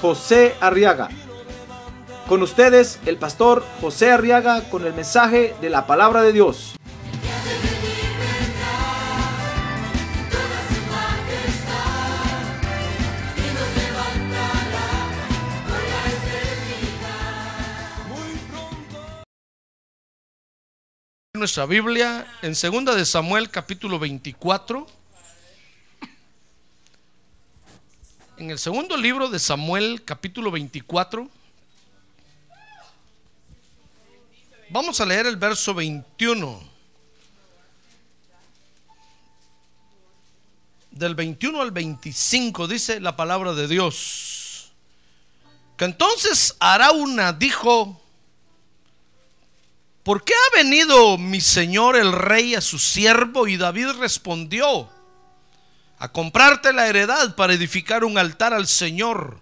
José Arriaga. Con ustedes, el pastor José Arriaga con el mensaje de la palabra de Dios. nuestra Biblia en 2 de Samuel capítulo 24. En el segundo libro de Samuel capítulo 24 vamos a leer el verso 21. Del 21 al 25 dice la palabra de Dios. Que entonces Arauna dijo, ¿por qué ha venido mi señor el rey a su siervo? Y David respondió, a comprarte la heredad para edificar un altar al Señor,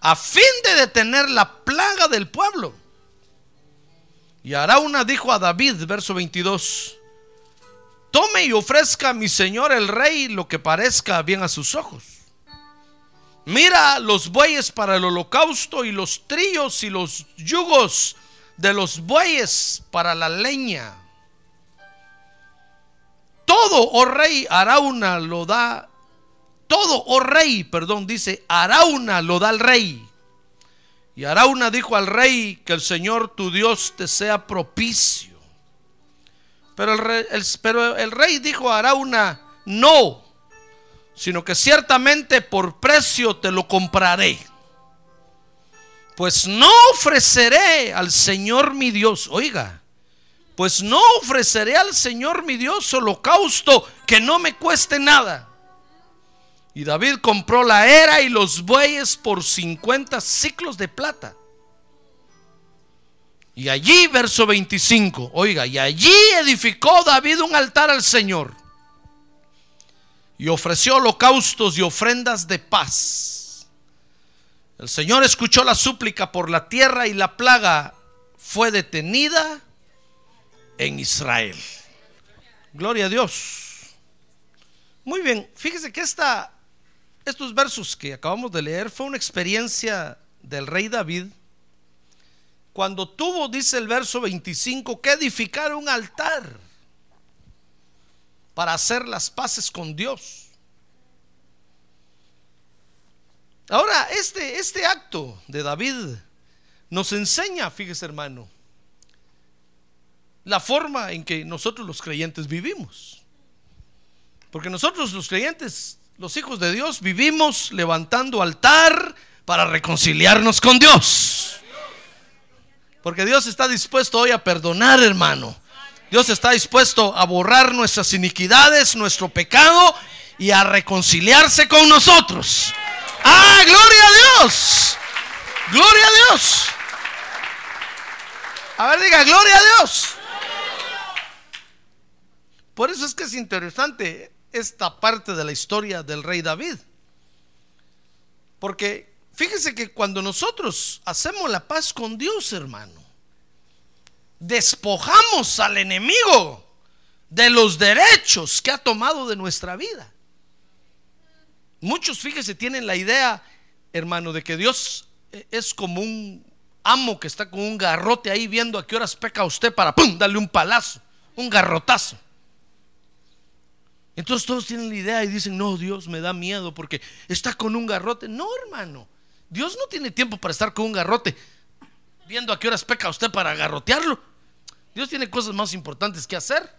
a fin de detener la plaga del pueblo. Y Arauna dijo a David, verso 22, tome y ofrezca a mi señor el rey lo que parezca bien a sus ojos. Mira los bueyes para el holocausto y los trillos y los yugos de los bueyes para la leña. Todo, oh rey, Arauna lo da. Todo, oh rey, perdón, dice, Arauna lo da al rey. Y Arauna dijo al rey que el Señor tu Dios te sea propicio. Pero el rey, pero el rey dijo a Arauna, no, sino que ciertamente por precio te lo compraré. Pues no ofreceré al Señor mi Dios, oiga, pues no ofreceré al Señor mi Dios holocausto que no me cueste nada. Y David compró la era y los bueyes por 50 ciclos de plata. Y allí, verso 25, oiga, y allí edificó David un altar al Señor. Y ofreció holocaustos y ofrendas de paz. El Señor escuchó la súplica por la tierra y la plaga fue detenida en Israel. Gloria a Dios. Muy bien, fíjese que esta, estos versos que acabamos de leer fue una experiencia del rey David cuando tuvo, dice el verso 25, que edificar un altar para hacer las paces con Dios. Ahora, este, este acto de David nos enseña, fíjese hermano, la forma en que nosotros los creyentes vivimos. Porque nosotros los creyentes, los hijos de Dios, vivimos levantando altar para reconciliarnos con Dios. Porque Dios está dispuesto hoy a perdonar, hermano. Dios está dispuesto a borrar nuestras iniquidades, nuestro pecado y a reconciliarse con nosotros. Ah, gloria a Dios. Gloria a Dios. A ver, diga, gloria a Dios. Por eso es que es interesante esta parte de la historia del rey David. Porque fíjese que cuando nosotros hacemos la paz con Dios, hermano, despojamos al enemigo de los derechos que ha tomado de nuestra vida. Muchos, fíjese, tienen la idea, hermano, de que Dios es como un amo que está con un garrote ahí viendo a qué horas peca usted para darle un palazo, un garrotazo. Entonces todos tienen la idea y dicen, no, Dios me da miedo porque está con un garrote. No, hermano, Dios no tiene tiempo para estar con un garrote viendo a qué horas peca usted para garrotearlo. Dios tiene cosas más importantes que hacer.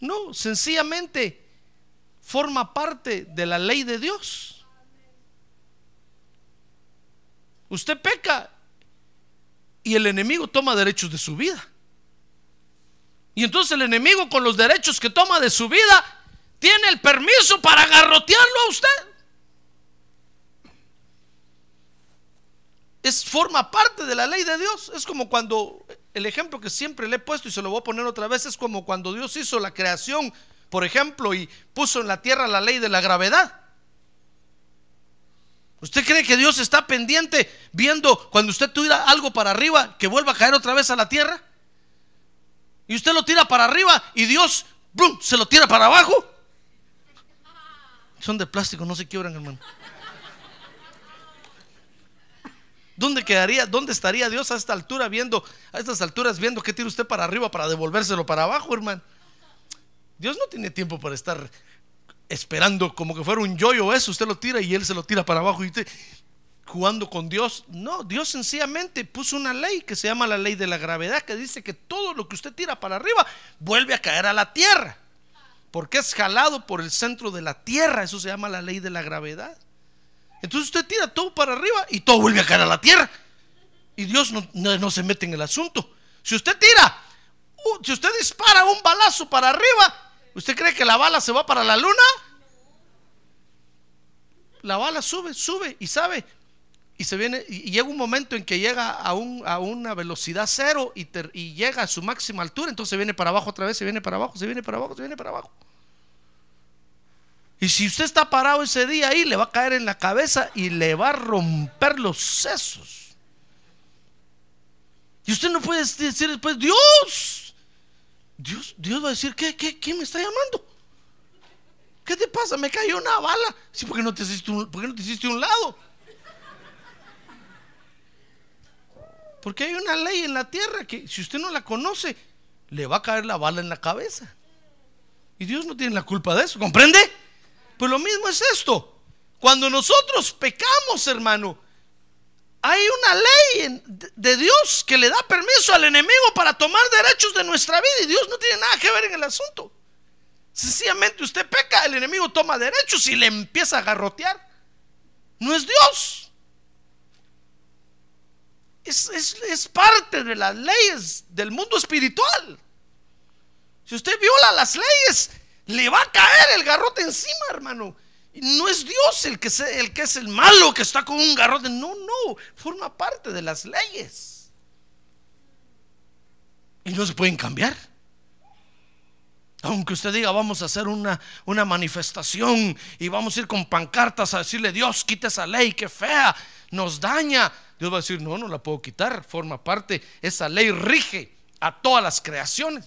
No, sencillamente forma parte de la ley de Dios. Usted peca y el enemigo toma derechos de su vida. Y entonces el enemigo con los derechos que toma de su vida tiene el permiso para garrotearlo a usted. es forma parte de la ley de Dios. Es como cuando el ejemplo que siempre le he puesto y se lo voy a poner otra vez es como cuando Dios hizo la creación, por ejemplo, y puso en la tierra la ley de la gravedad. ¿Usted cree que Dios está pendiente viendo cuando usted tira algo para arriba que vuelva a caer otra vez a la tierra? Y usted lo tira para arriba y Dios se lo tira para abajo. Son de plástico, no se quiebran, hermano. ¿Dónde quedaría, dónde estaría Dios a esta altura viendo, a estas alturas viendo que tira usted para arriba para devolvérselo para abajo, hermano? Dios no tiene tiempo para estar esperando como que fuera un yoyo eso, usted lo tira y él se lo tira para abajo y usted jugando con Dios. No, Dios sencillamente puso una ley que se llama la ley de la gravedad, que dice que todo lo que usted tira para arriba vuelve a caer a la tierra, porque es jalado por el centro de la tierra, eso se llama la ley de la gravedad. Entonces usted tira todo para arriba y todo vuelve a caer a la tierra. Y Dios no, se mete en el asunto. Si usted tira, si usted dispara un balazo para arriba, ¿Usted cree que la bala se va para la luna? La bala sube, sube y sabe. Y se viene, y llega un momento en que llega a, un, a una velocidad cero y, y llega a su máxima altura. Entonces viene para abajo otra vez, se viene para abajo, se viene para abajo, se viene para abajo. Y si usted está parado ese día ahí, le va a caer en la cabeza y le va a romper los sesos. Y usted no puede decir después, Dios, Dios, Dios va a decir, ¿qué, qué, quién me está llamando? ¿Qué te pasa? Me cayó una bala. Sí, porque no te hiciste un, ¿por qué no te hiciste un lado? Porque hay una ley en la tierra que si usted no la conoce, le va a caer la bala en la cabeza. Y Dios no tiene la culpa de eso, ¿comprende? Pues lo mismo es esto. Cuando nosotros pecamos, hermano, hay una ley de Dios que le da permiso al enemigo para tomar derechos de nuestra vida y Dios no tiene nada que ver en el asunto. Sencillamente usted peca, el enemigo toma derechos y le empieza a garrotear. No es Dios. Es, es parte de las leyes del mundo espiritual. Si usted viola las leyes, le va a caer el garrote encima, hermano. No es Dios el que, el que es el malo que está con un garrote. No, no. Forma parte de las leyes. Y no se pueden cambiar. Aunque usted diga, vamos a hacer una, una manifestación y vamos a ir con pancartas a decirle, Dios, quita esa ley, que fea, nos daña. Dios va a decir, no, no la puedo quitar, forma parte, esa ley rige a todas las creaciones.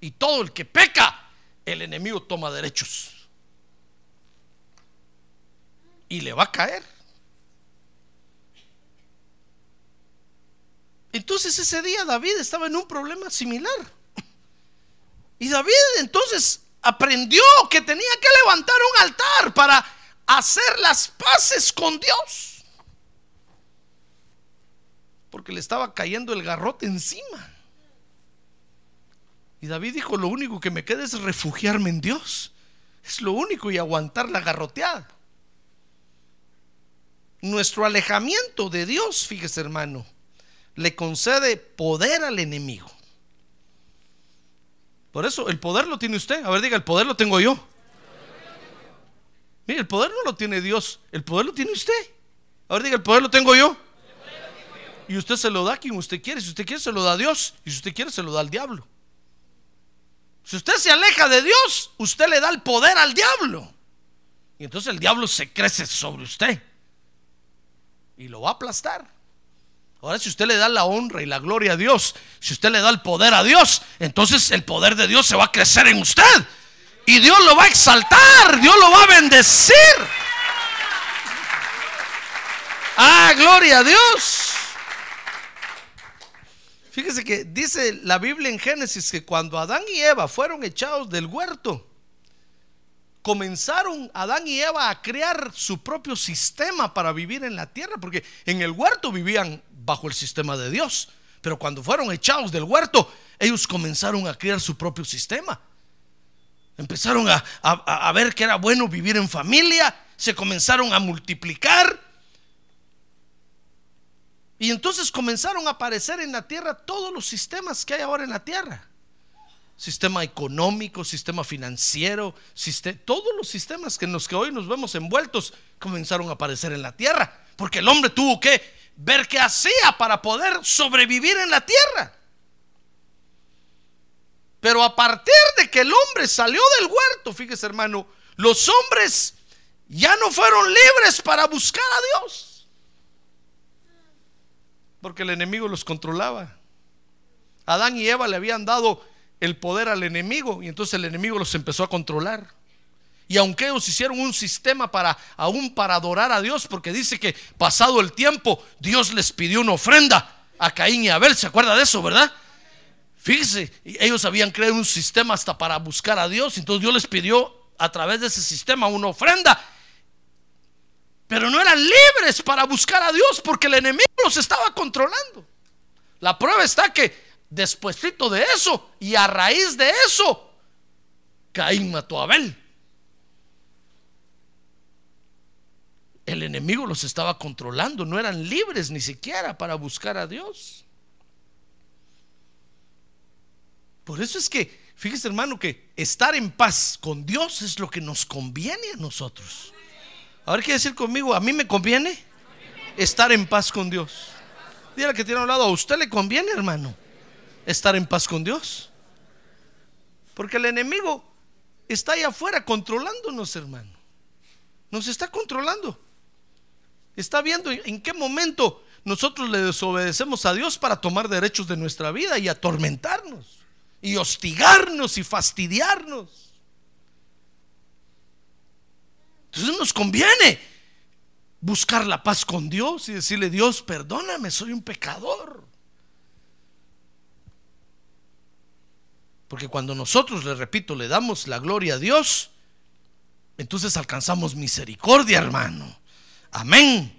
Y todo el que peca, el enemigo toma derechos y le va a caer. Entonces ese día David estaba en un problema similar. Y David entonces aprendió que tenía que levantar un altar para hacer las paces con Dios. Porque le estaba cayendo el garrote encima. Y David dijo, lo único que me queda es refugiarme en Dios. Es lo único y aguantar la garroteada nuestro alejamiento de Dios, fíjese hermano, le concede poder al enemigo. Por eso, el poder lo tiene usted. A ver, diga, el poder lo tengo yo. Mire, el poder no lo tiene Dios, el poder lo tiene usted. A ver, diga, el poder lo tengo yo. Y usted se lo da a quien usted quiere. Si usted quiere, se lo da a Dios. Y si usted quiere, se lo da al diablo. Si usted se aleja de Dios, usted le da el poder al diablo. Y entonces el diablo se crece sobre usted y lo va a aplastar. Ahora, si usted le da la honra y la gloria a Dios, si usted le da el poder a Dios, entonces el poder de Dios se va a crecer en usted. Y Dios lo va a exaltar, Dios lo va a bendecir. Ah, gloria a Dios. Fíjese que dice la Biblia en Génesis que cuando Adán y Eva fueron echados del huerto, comenzaron Adán y Eva a crear su propio sistema para vivir en la tierra, porque en el huerto vivían bajo el sistema de Dios, pero cuando fueron echados del huerto, ellos comenzaron a crear su propio sistema. Empezaron a, a ver que era bueno vivir en familia, se comenzaron a multiplicar. Y entonces comenzaron a aparecer en la tierra todos los sistemas que hay ahora en la tierra sistema económico, sistema financiero, todos los sistemas que en los que hoy nos vemos envueltos comenzaron a aparecer en la tierra, porque el hombre tuvo que ver qué hacía para poder sobrevivir en la tierra. Pero a partir de que el hombre salió del huerto, fíjese hermano, los hombres ya no fueron libres para buscar a Dios. Porque el enemigo los controlaba. Adán y Eva le habían dado el poder al enemigo y entonces el enemigo los empezó a controlar. Y aunque ellos hicieron un sistema para aún para adorar a Dios, porque dice que pasado el tiempo Dios les pidió una ofrenda a Caín y Abel, ¿se acuerda de eso, verdad? Fíjese, ellos habían creado un sistema hasta para buscar a Dios, entonces Dios les pidió a través de ese sistema una ofrenda. Pero no eran libres para buscar a Dios porque el enemigo los estaba controlando. La prueba está que despuésito de eso y a raíz de eso, Caín mató a Abel. El enemigo los estaba controlando, no eran libres ni siquiera para buscar a Dios. Por eso es que, fíjese hermano, que estar en paz con Dios es lo que nos conviene a nosotros. Ahora quiere decir conmigo, a mí me conviene estar en paz con Dios. Dígale que tiene a un lado, a usted le conviene, hermano, estar en paz con Dios. Porque el enemigo está ahí afuera controlándonos, hermano. Nos está controlando. Está viendo en qué momento nosotros le desobedecemos a Dios para tomar derechos de nuestra vida y atormentarnos y hostigarnos y fastidiarnos. Entonces nos conviene buscar la paz con Dios y decirle, Dios, perdóname, soy un pecador. Porque cuando nosotros, le repito, le damos la gloria a Dios, entonces alcanzamos misericordia, hermano. Amén.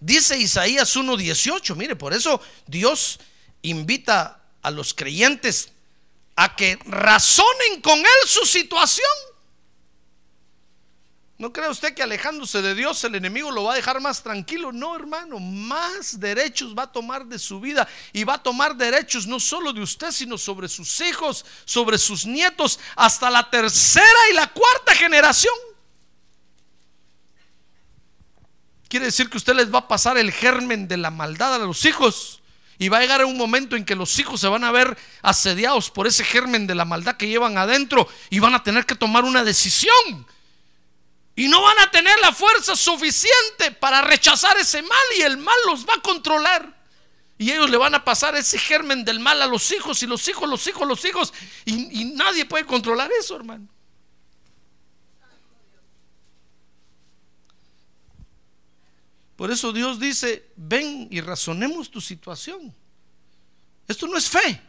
Dice Isaías 1:18, mire, por eso Dios invita a los creyentes a que razonen con él su situación. ¿No cree usted que alejándose de Dios el enemigo lo va a dejar más tranquilo? No, hermano, más derechos va a tomar de su vida y va a tomar derechos no solo de usted, sino sobre sus hijos, sobre sus nietos, hasta la tercera y la cuarta generación. Quiere decir que usted les va a pasar el germen de la maldad a los hijos. Y va a llegar un momento en que los hijos se van a ver asediados por ese germen de la maldad que llevan adentro y van a tener que tomar una decisión. Y no van a tener la fuerza suficiente para rechazar ese mal y el mal los va a controlar. Y ellos le van a pasar ese germen del mal a los hijos y los hijos, los hijos, los hijos. Y, nadie puede controlar eso, hermano. Por eso Dios dice, ven y razonemos tu situación. Esto no es fe.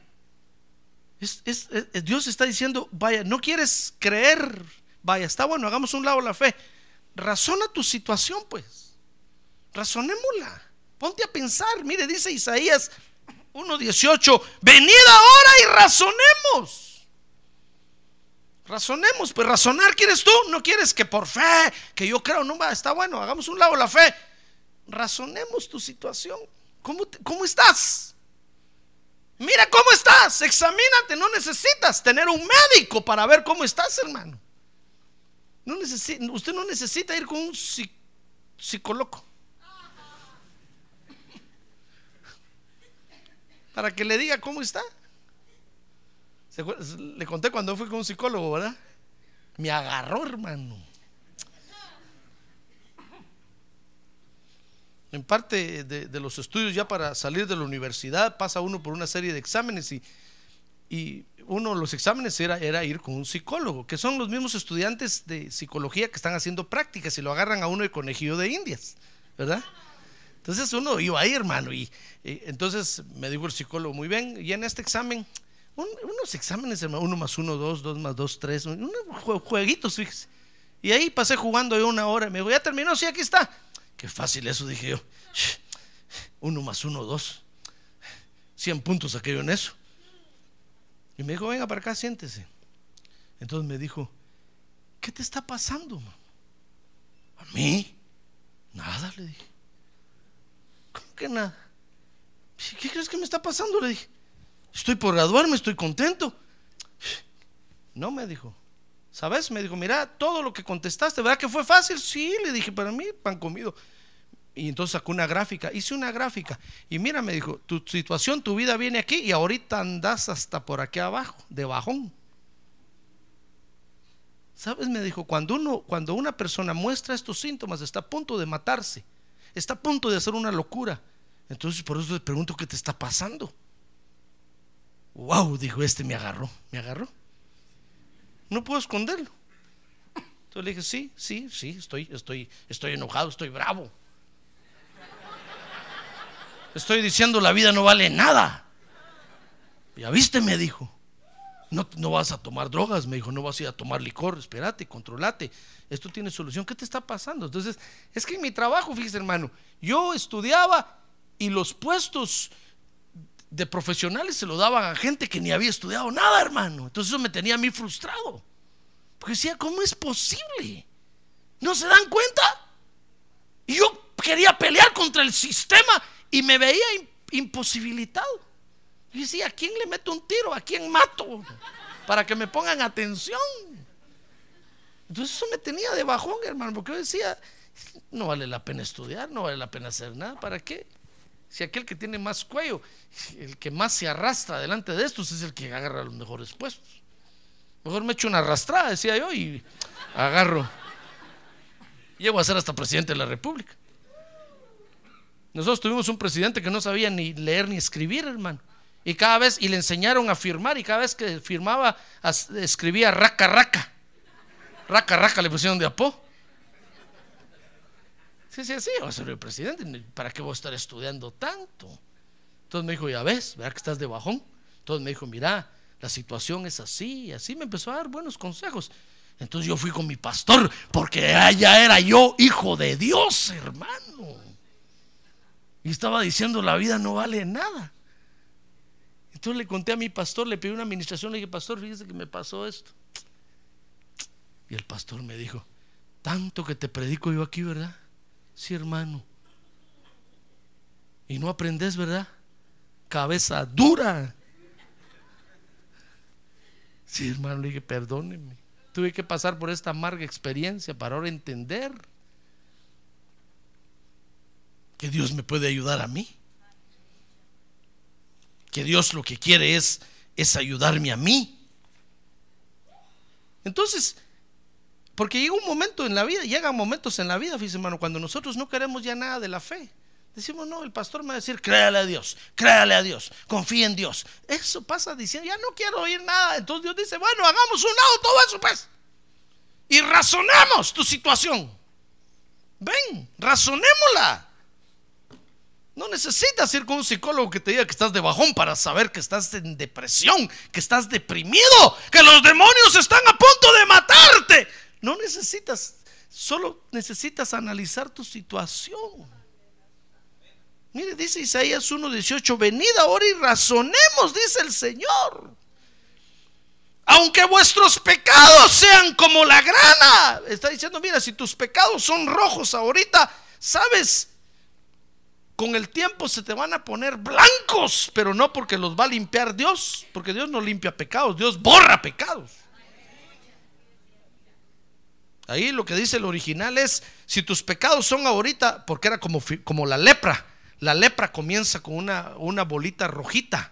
Dios está diciendo, vaya, no quieres creer, vaya, está bueno, hagamos un lado la fe. Razona tu situación, pues. Razonémosla. Ponte a pensar. Mire, dice Isaías 1.18, venid ahora y razonemos. Razonemos, pues razonar quieres tú, no quieres que por fe, que yo creo, no va, está bueno, hagamos un lado la fe razonemos tu situación. ¿Cómo, cómo estás? Mira cómo estás, examínate, no necesitas tener un médico para ver cómo estás, hermano. Usted no necesita ir con un psicólogo para que le diga cómo está. Le conté cuando fui con un psicólogo, ¿verdad? Me agarró, hermano. En parte de, los estudios ya para salir de la universidad pasa uno por una serie de exámenes y uno de los exámenes era, era ir con un psicólogo, que son los mismos estudiantes de psicología que están haciendo prácticas y lo agarran a uno de conejillo de indias, ¿verdad? Entonces uno iba ahí, hermano, y, entonces me dijo el psicólogo, muy bien, y en este examen, unos exámenes, hermano, uno más uno, dos, dos más dos, tres, unos jueguitos, fíjese. Y ahí pasé jugando ahí una hora, me dijo, ya terminó, sí, aquí está. Qué fácil eso, dije yo. Uno más uno, dos. Cien puntos yo en eso. Y me dijo, venga para acá, siéntese. Entonces me dijo, ¿qué te está pasando? ¿A mí? Nada, le dije. ¿Cómo que nada? ¿Qué crees que me está pasando? Le dije. Estoy por graduarme, estoy contento. No, me dijo. ¿Sabes? Me dijo, mira, todo lo que contestaste, ¿verdad que fue fácil? Sí, le dije, para mí, pan comido. Y entonces sacó una gráfica, hice una gráfica. Y mira, me dijo, tu situación, tu vida viene aquí y ahorita andas hasta por aquí abajo, de bajón. ¿Sabes? Me dijo, cuando, uno, cuando una persona muestra estos síntomas, está a punto de matarse, está a punto de hacer una locura. Entonces por eso le pregunto qué te está pasando. Wow, dijo este, me agarró, me agarró. No puedo esconderlo. Entonces le dije, sí, sí, sí, estoy, estoy, estoy enojado, estoy bravo. Estoy diciendo la vida no vale nada. Ya viste, me dijo. No, no vas a tomar drogas, me dijo, no vas a ir a tomar licor, espérate, controlate. Esto tiene solución. ¿Qué te está pasando? Entonces, es que en mi trabajo, fíjese, hermano, yo estudiaba y los puestos de profesionales se lo daban a gente que ni había estudiado nada, hermano. Entonces eso me tenía a mí frustrado. Porque decía, ¿cómo es posible? ¿No se dan cuenta? Y yo quería pelear contra el sistema y me veía imposibilitado. Y decía, ¿a quién le meto un tiro? ¿A quién mato? Para que me pongan atención. Entonces eso me tenía de bajón, hermano, porque yo decía, no vale la pena estudiar, no vale la pena hacer nada, ¿para qué? Si aquel que tiene más cuello, el que más se arrastra delante de estos es el que agarra los mejores puestos. Mejor me echo una arrastrada, decía yo, y agarro. Llego a ser hasta presidente de la República. Nosotros tuvimos un presidente que no sabía ni leer ni escribir, hermano. Y cada vez, y le enseñaron a firmar, y cada vez que firmaba, escribía raca, raca. Raca, raca, le pusieron de apo. Sí, sí, sí, va a ser el presidente. ¿Para qué voy a estar estudiando tanto? Entonces me dijo, ya ves, ¿verdad que estás de bajón? Entonces me dijo, mira, la situación es así, así me empezó a dar buenos consejos. Entonces yo fui con mi pastor, porque ya era yo hijo de Dios, hermano. Y estaba diciendo, la vida no vale nada. Entonces le conté a mi pastor, le pedí una administración, le dije, pastor, fíjese que me pasó esto. Y el pastor me dijo, tanto que te predico yo aquí, ¿verdad? Sí, hermano. Y no aprendes, ¿verdad? Cabeza dura. Sí, hermano, le dije, perdóneme. Tuve que pasar por esta amarga experiencia para ahora entender que Dios me puede ayudar a mí. Que Dios lo que quiere es, es ayudarme a mí. Entonces, porque llega un momento en la vida, llegan momentos en la vida, fíjese hermano, cuando nosotros no queremos ya nada de la fe. Decimos, no, el pastor me va a decir, créale a Dios, créale a Dios, confía en Dios. Eso pasa diciendo, ya no quiero oír nada. Entonces Dios dice, bueno, hagamos un lado todo eso, pues. Y razonemos tu situación. Ven, razonémosla. No necesitas ir con un psicólogo que te diga que estás de bajón para saber que estás en depresión, que estás deprimido, que los demonios están a punto de matarte. No necesitas, solo necesitas analizar tu situación. Mire, dice Isaías 1:18, venid ahora y razonemos, dice el Señor. Aunque vuestros pecados sean como la grana, está diciendo, mira, si tus pecados son rojos ahorita, sabes, con el tiempo se te van a poner blancos, pero no porque los va a limpiar Dios, porque Dios no limpia pecados, Dios borra pecados. Ahí lo que dice el original es, si tus pecados son ahorita, porque era como, como la lepra, la lepra comienza con una, una bolita rojita,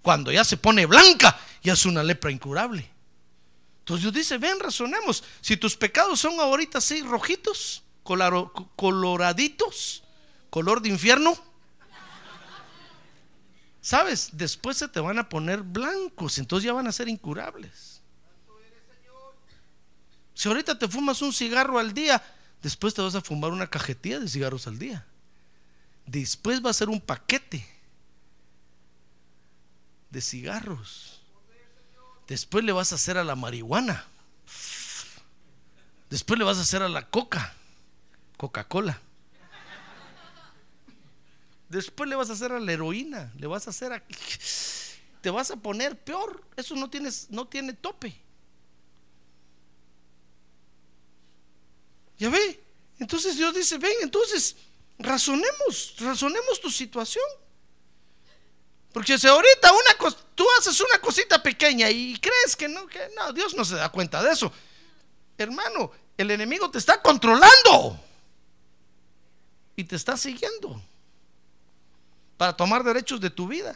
cuando ya se pone blanca, ya es una lepra incurable. Entonces Dios dice, ven, razonemos, si tus pecados son ahorita así rojitos, coloraditos, color de infierno. ¿Sabes? Después se te van a poner blancos, entonces ya van a ser incurables. Si ahorita te fumas un cigarro al día, después te vas a fumar una cajetilla de cigarros al día. Después va a ser un paquete de cigarros. Después le vas a hacer a la marihuana. Después le vas a hacer a la coca, Coca-Cola. Después le vas a hacer a la heroína, le vas a hacer a... Te vas a poner peor. Eso no, tienes, no tiene tope. ¿Ya ve? Entonces Dios dice, ven, entonces razonemos, razonemos tu situación. Porque si ahorita una tú haces una cosita pequeña y crees que no, que no, Dios no se da cuenta de eso. Hermano, el enemigo te está controlando. y te está siguiendo para tomar derechos de tu vida.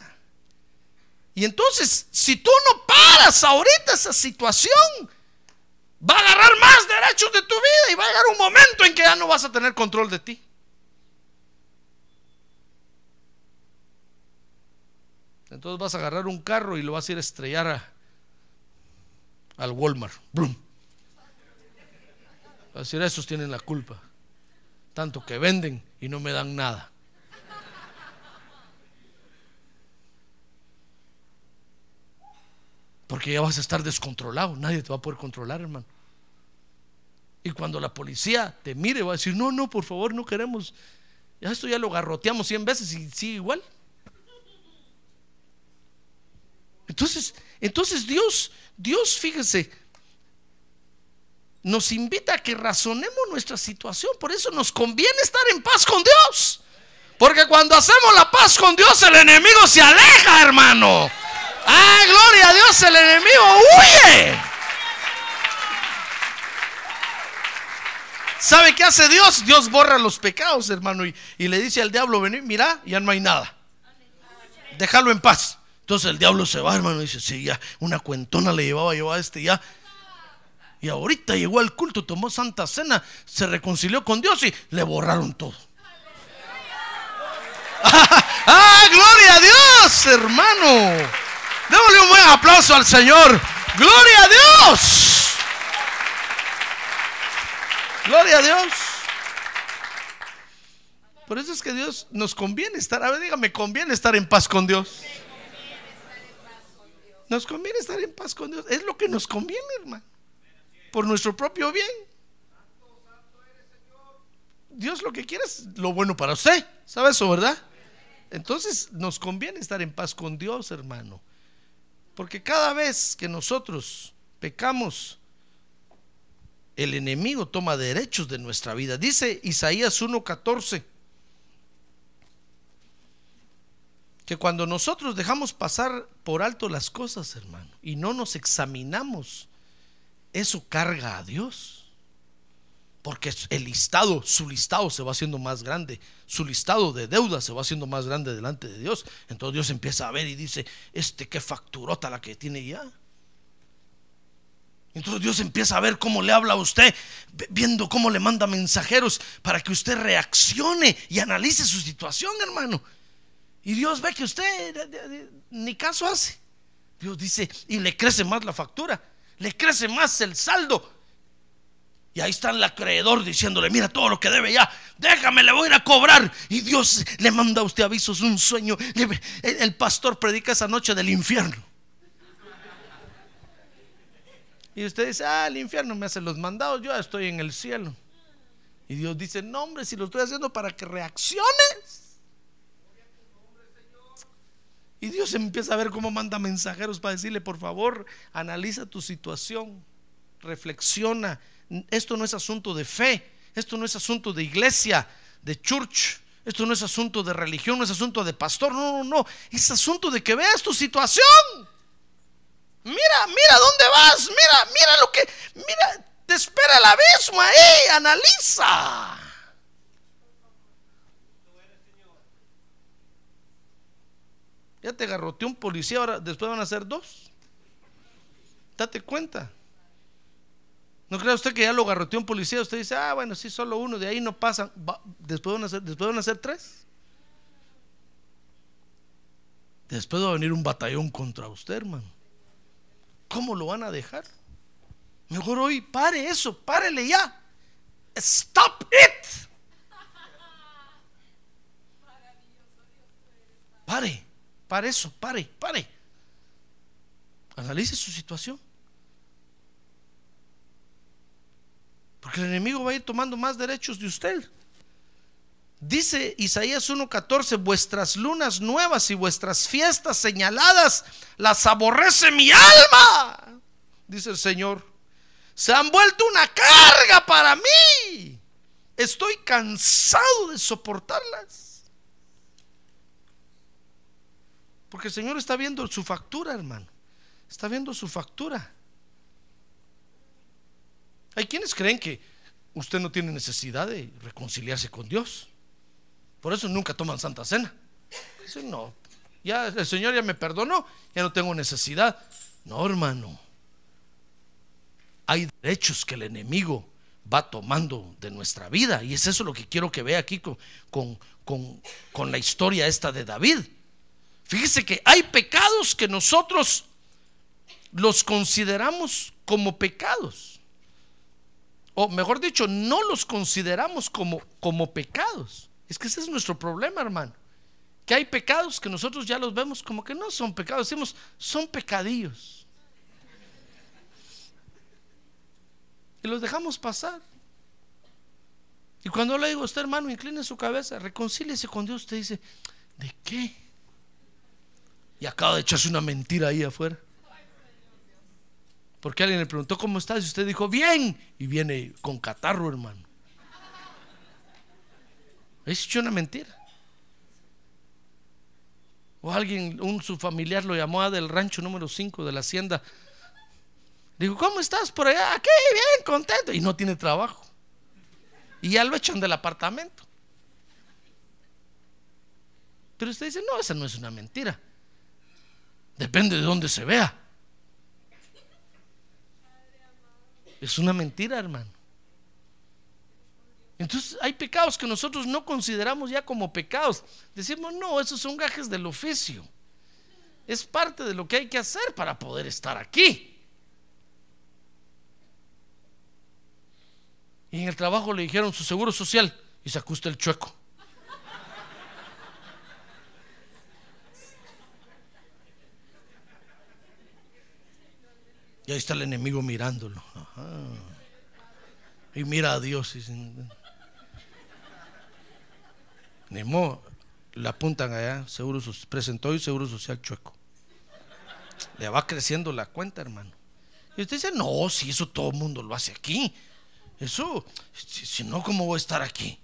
Y entonces, si tú no paras ahorita esa situación, va a agarrar más derechos de tu vida y va a llegar un momento en que ya no vas a tener control de ti. Entonces vas a agarrar un carro y lo vas a ir a estrellar al Walmart. Brum. Va a decir, esos tienen la culpa. Tanto que venden y no me dan nada. Porque ya vas a estar descontrolado. Nadie te va a poder controlar, hermano. Y cuando la policía te mire, va a decir, no, no, por favor, no queremos. Ya esto ya lo garroteamos cien veces y sigue igual. Entonces, entonces Dios, Dios, fíjese, nos invita a que razonemos nuestra situación. Por eso nos conviene estar en paz con Dios. Porque cuando hacemos la paz con Dios, el enemigo se aleja, hermano. Ah, gloria a Dios, el enemigo huye. ¿Sabe qué hace Dios? Dios borra los pecados, hermano, y, le dice al diablo, vení, mira, ya no hay nada. Déjalo en paz. Entonces el diablo se va, hermano, y dice, sí, ya, una cuentona le llevaba yo a este ya. Y ahorita llegó al culto, tomó Santa Cena, se reconcilió con Dios y le borraron todo. ¡Ah, gloria a Dios, hermano! Démosle un buen aplauso al Señor. ¡Gloria a Dios! ¡Gloria a Dios! Por eso es que Dios nos conviene estar, a ver, dígame, conviene estar en paz con Dios. Nos conviene estar en paz con Dios. Es lo que nos conviene, hermano. Por nuestro propio bien. Dios lo que quiere es lo bueno para usted. ¿Sabe eso, verdad? Entonces nos conviene estar en paz con Dios, hermano. Porque cada vez que nosotros pecamos, el enemigo toma derechos de nuestra vida. Dice Isaías 1:14 que cuando nosotros dejamos pasar por alto las cosas, hermano, y no nos examinamos, eso carga a Dios. Porque el listado, su listado se va haciendo más grande, su listado de deuda se va haciendo más grande delante de Dios. Entonces Dios empieza a ver y dice, este qué facturota la que tiene ya. Entonces Dios empieza a ver cómo le habla a usted, viendo cómo le manda mensajeros para que usted reaccione y analice su situación, hermano. Y Dios ve que usted ni caso hace. Dios dice, y le crece más la factura, le crece más el saldo. Y ahí está el acreedor diciéndole, mira todo lo que debe ya, déjame, le voy a ir a cobrar. Y Dios le manda a usted avisos, un sueño. El pastor predica esa noche del infierno. Y usted dice, ah, el infierno me hace los mandados, yo estoy en el cielo. Y Dios dice, no hombre, si lo estoy haciendo para que reacciones. Y Dios empieza a ver cómo manda mensajeros para decirle, por favor, analiza tu situación, reflexiona. Esto no es asunto de fe, esto no es asunto de iglesia, de church, esto no es asunto de religión, no es asunto de pastor, no, no, no, es asunto de que veas tu situación. Mira, mira dónde vas, mira, mira lo que, mira, te espera el abismo ahí, analiza. Ya te garroteó un policía, ahora después van a ser dos. Date cuenta. ¿No cree usted que ya lo garroteó un policía? Usted dice, ah, bueno, sí, solo uno, de ahí no pasan. después, van a ser, después van a ser tres. Después va a venir un batallón contra usted, hermano. ¿Cómo lo van a dejar? Mejor hoy pare eso, párele ya. Stop it. Pare. Pare eso, pare, pare. Analice su situación. Porque el enemigo va a ir tomando más derechos de usted. Dice Isaías 1:14, vuestras lunas nuevas y vuestras fiestas señaladas las aborrece mi alma, dice el Señor. Se han vuelto una carga para mí. Estoy cansado de soportarlas. Porque el Señor está viendo su factura, hermano. Está viendo su factura. Hay quienes creen que usted no tiene necesidad de reconciliarse con Dios. Por eso nunca toman Santa Cena. Dicen, no, ya el Señor ya me perdonó, ya no tengo necesidad. No, hermano. Hay derechos que el enemigo va tomando de nuestra vida. Y es eso lo que quiero que vea aquí con, con, con, con la historia esta de David. Fíjese que hay pecados que nosotros los consideramos como pecados. O mejor dicho, no los consideramos como, como pecados. Es que ese es nuestro problema, hermano. Que hay pecados que nosotros ya los vemos como que no son pecados. Decimos, son pecadillos. Y los dejamos pasar. Y cuando le digo a usted, hermano, incline su cabeza, reconcíliese con Dios, usted dice, ¿de qué? Y acaba de echarse una mentira ahí afuera. Porque alguien le preguntó cómo estás y usted dijo, bien. Y viene con catarro, hermano. Es una mentira. O alguien, un su familiar lo llamó a del rancho número 5 de la hacienda. Dijo, ¿cómo estás por allá? Aquí, bien, contento. Y no tiene trabajo. Y ya lo echan del apartamento. Pero usted dice, no, esa no es una mentira. Depende de dónde se vea. Es una mentira, hermano. Entonces hay pecados que nosotros no consideramos ya como pecados. Decimos, no, esos son gajes del oficio. Es parte de lo que hay que hacer para poder estar aquí. Y en el trabajo le dijeron su seguro social y se acusta el chueco. Y ahí está el enemigo mirándolo. Y mira a Dios. Y Nemo, le apuntan allá, seguro presentó y seguro social chueco. Le va creciendo la cuenta, hermano. Y usted dice, no, si eso todo el mundo lo hace aquí. Eso, si, si no, ¿cómo voy a estar aquí?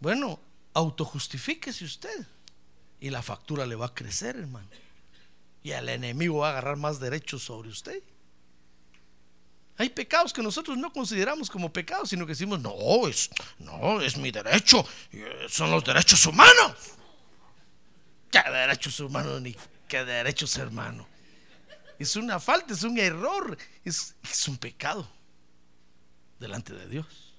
Bueno, autojustifíquese usted. Y la factura le va a crecer, hermano y el enemigo va a agarrar más derechos sobre usted. Hay pecados que nosotros no consideramos como pecados, sino que decimos, no, es, no, es mi derecho, eh, son los derechos humanos. ¿Qué derechos humanos ni qué derechos hermano? Es una falta, es un error, es, un pecado delante de Dios.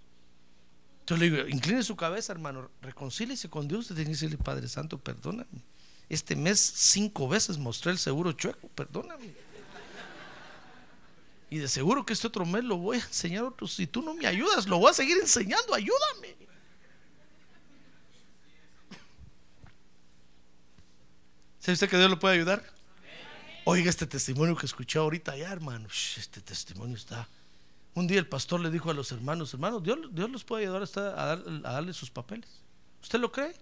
Entonces le digo, incline su cabeza, hermano, reconcíliese con Dios, que decirle, Padre Santo, perdóname. Este mes cinco veces mostré el seguro chueco, perdóname. Y de seguro que este otro mes lo voy a enseñar a otros. Si tú no me ayudas, lo voy a seguir enseñando, ayúdame. ¿Sabe usted que Dios lo puede ayudar? Oiga este testimonio que escuché ahorita allá, hermano. Este testimonio está. Un día el pastor le dijo a los hermanos, hermanos, Dios, Dios los puede ayudar a, a darle sus papeles. ¿Usted lo cree?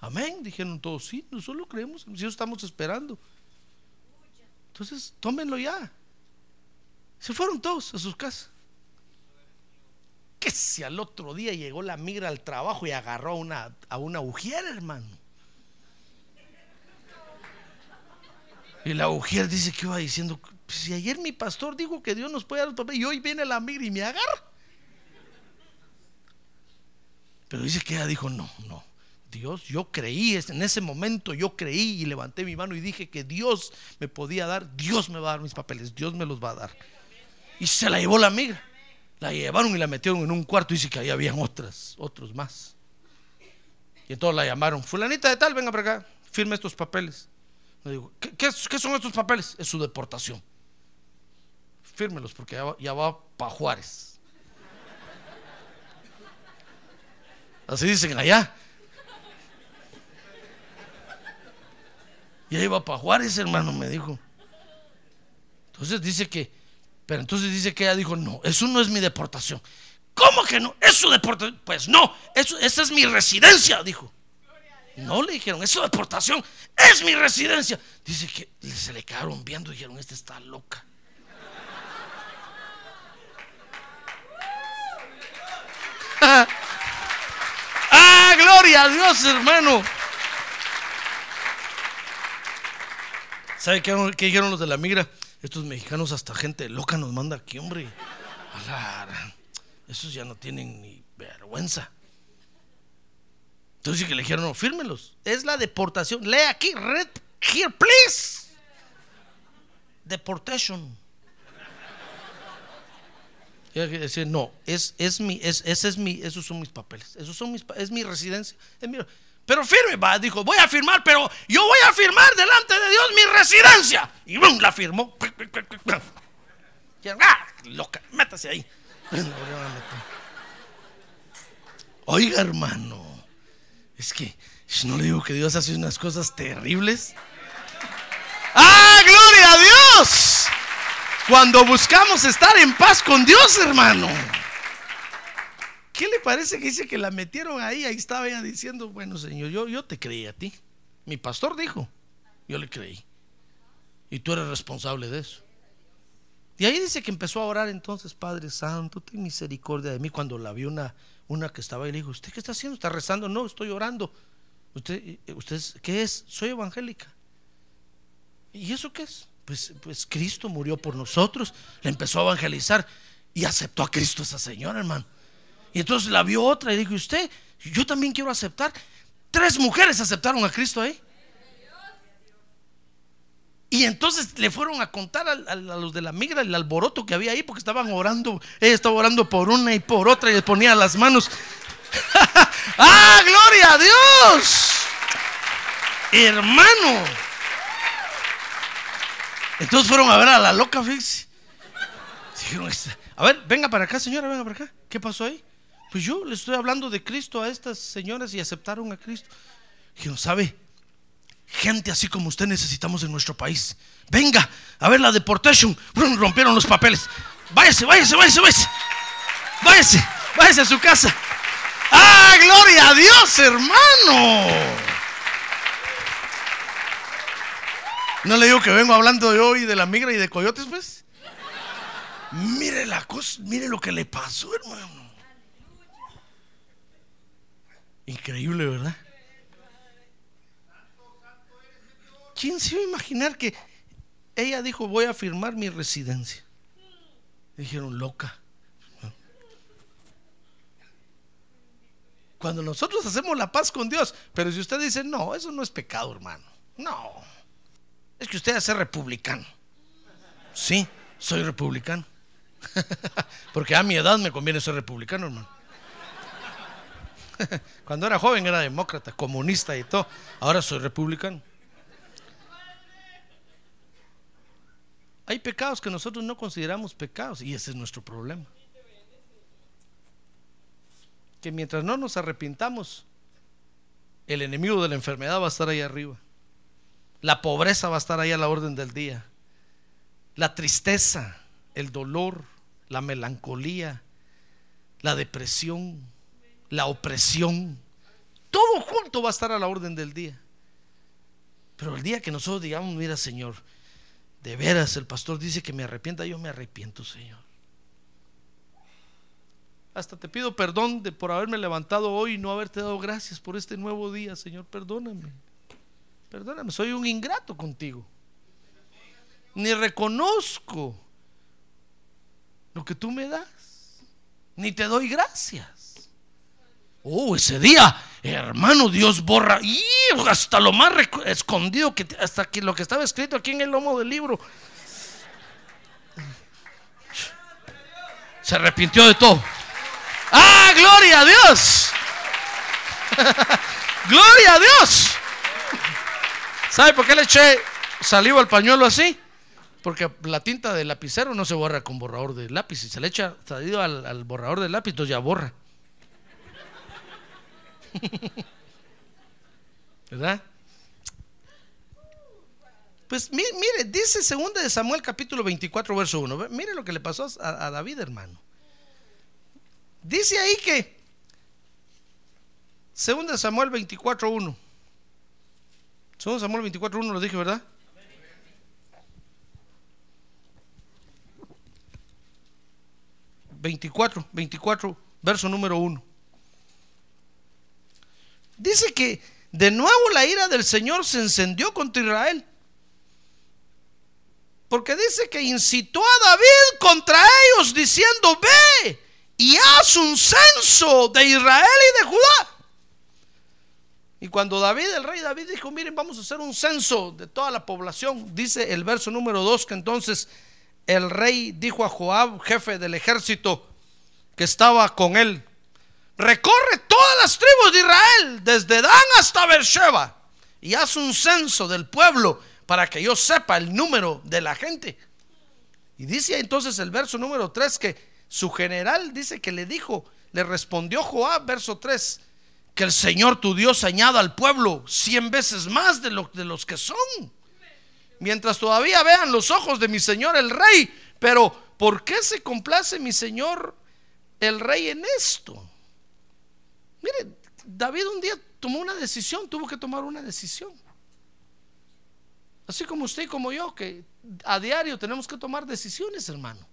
Amén, dijeron todos, sí, nosotros lo creemos, si estamos esperando. Entonces, tómenlo ya. Se fueron todos a sus casas. Que si al otro día llegó la migra al trabajo y agarró a una, a una hermano. Y la ujier dice que iba diciendo, pues, si ayer mi pastor dijo que Dios nos puede dar el papel y hoy viene la migra y me agarra. Pero dice que ella dijo, no, no. Dios, yo creí, en ese momento yo creí y levanté mi mano y dije que Dios me podía dar, Dios me va a dar mis papeles, Dios me los va a dar. Y se la llevó la amiga, la llevaron y la metieron en un cuarto y dice que ahí habían otras, otros más. Y entonces la llamaron, fulanita de tal, venga para acá, firme estos papeles. Le digo, ¿qué, son estos papeles? Es su deportación. Fírmelos porque ya va, ya va para Juárez. Así dicen allá. Y ahí va para Juárez, hermano, me dijo. Entonces dice que, pero entonces dice que ella dijo, no, eso no es mi deportación. ¿Cómo que no? ¿Es su deportación? Pues no, eso, esa es mi residencia, dijo. No le dijeron, es su deportación, es mi residencia. Dice que se le quedaron viendo y dijeron, esta está loca. ah, gloria a Dios, hermano. ¿Sabe qué, dijeron los de la migra? Estos mexicanos, hasta gente loca nos manda aquí, hombre. Esos ya no tienen ni vergüenza. Entonces que le dijeron, no, fírmelos. Es la deportación. Lee aquí, read here, please. Deportation. Y decir, no, es, es mi, es, ese es mi, esos son mis papeles. Esos son mis, es mi residencia. es mi- pero firme, va, dijo, voy a firmar, pero yo voy a firmar delante de Dios mi residencia. Y ¡bum! la firmó. ¡ah! loca, métase ahí. Oiga, hermano, es que si no le digo que Dios hace unas cosas terribles. ¡Ah, gloria a Dios! Cuando buscamos estar en paz con Dios, hermano. ¿Qué le parece que dice que la metieron ahí? Ahí estaba ella diciendo, bueno, Señor, yo, yo te creí a ti. Mi pastor dijo, yo le creí. Y tú eres responsable de eso. Y ahí dice que empezó a orar entonces, Padre Santo, ten misericordia de mí. Cuando la vio una, una que estaba ahí, le dijo, ¿usted qué está haciendo? ¿Está rezando? No, estoy orando. ¿Usted, eh, usted qué es? Soy evangélica. ¿Y eso qué es? Pues, pues Cristo murió por nosotros, le empezó a evangelizar y aceptó a Cristo esa señora, hermano. Y entonces la vio otra y dijo, ¿y usted, yo también quiero aceptar. Tres mujeres aceptaron a Cristo ahí. Y entonces le fueron a contar a, los de la migra el alboroto que había ahí porque estaban orando. Ella estaba orando por una y por otra y le ponía las manos. ¡Ah, gloria a Dios! Hermano. Entonces fueron a ver a la loca, fíjese. Dijeron, "Esta- a ver, venga para acá, señora, venga para acá. ¿Qué pasó ahí? Pues yo le estoy hablando de Cristo a estas señoras y aceptaron a Cristo. Dijeron, ¿sabe? Gente así como usted necesitamos en nuestro país. Venga, a ver la deportation. Rompieron los papeles. Váyase, váyase, váyase, váyase. Váyase, váyase a su casa. ¡Ah, gloria a Dios, hermano! No le digo que vengo hablando yo hoy de la migra y de coyotes, pues. Mire la cosa, mire lo que le pasó, hermano. Increíble, ¿verdad? ¿Quién se iba a imaginar que ella dijo voy a firmar mi residencia? Dijeron, loca. Cuando nosotros hacemos la paz con Dios, pero si usted dice, no, eso no es pecado, hermano. No, es que usted es republicano. Sí, soy republicano. Porque a mi edad me conviene ser republicano, hermano. Cuando era joven era demócrata, comunista y todo. Ahora soy republicano. Hay pecados que nosotros no consideramos pecados y ese es nuestro problema. Que mientras no nos arrepintamos, el enemigo de la enfermedad va a estar ahí arriba. La pobreza va a estar ahí a la orden del día. La tristeza, el dolor, la melancolía, la depresión, la opresión, todo junto va a estar a la orden del día. Pero el día que nosotros digamos, mira Señor, de veras el pastor dice que me arrepienta, yo me arrepiento Señor. Hasta te pido perdón de por haberme levantado hoy y no haberte dado gracias por este nuevo día, Señor, perdóname. Perdóname, soy un ingrato contigo. Ni reconozco lo que tú me das, ni te doy gracias. Oh, ese día, hermano, Dios borra y hasta lo más escondido que hasta lo que estaba escrito aquí en el lomo del libro. Se arrepintió de todo. ¡Ah, gloria a Dios! ¡Gloria a Dios! ¿Sabe por qué le eché saliva al pañuelo así? Porque la tinta del lapicero no se borra con borrador de lápiz. Si se le echa saliva al, al borrador de lápiz, entonces ya borra. ¿Verdad? Pues mi- mire, dice 2 de Samuel capítulo 24, verso 1. Ve- Mire lo que le pasó a, David, hermano. Dice ahí que 2 de Samuel 24, 1. 2 de Samuel 24, 1 lo dije, ¿verdad? Veinticuatro, 24, verso número 1. Dice que de nuevo la ira del Señor se encendió contra Israel. Porque dice que incitó a David contra ellos diciendo, ve y haz un censo de Israel y de Judá. Y cuando David, el rey David dijo, miren, vamos a hacer un censo de toda la población, dice el verso número 2 que entonces el rey dijo a Joab, jefe del ejército que estaba con él, recorre todas las tribus de Israel, desde Dan hasta Beersheba, y haz un censo del pueblo para que yo sepa el número de la gente. Y dice entonces el verso número 3 que su general dice que le dijo, le respondió Joab, verso 3, que el Señor tu Dios añada al pueblo cien veces más de, lo, de los que son. Mientras todavía vean los ojos de mi Señor el rey. Pero ¿por qué se complace mi Señor el rey en esto? Mire, David un día tomó una decisión, tuvo que tomar una decisión. Así como usted y como yo, que a diario tenemos que tomar decisiones, hermano.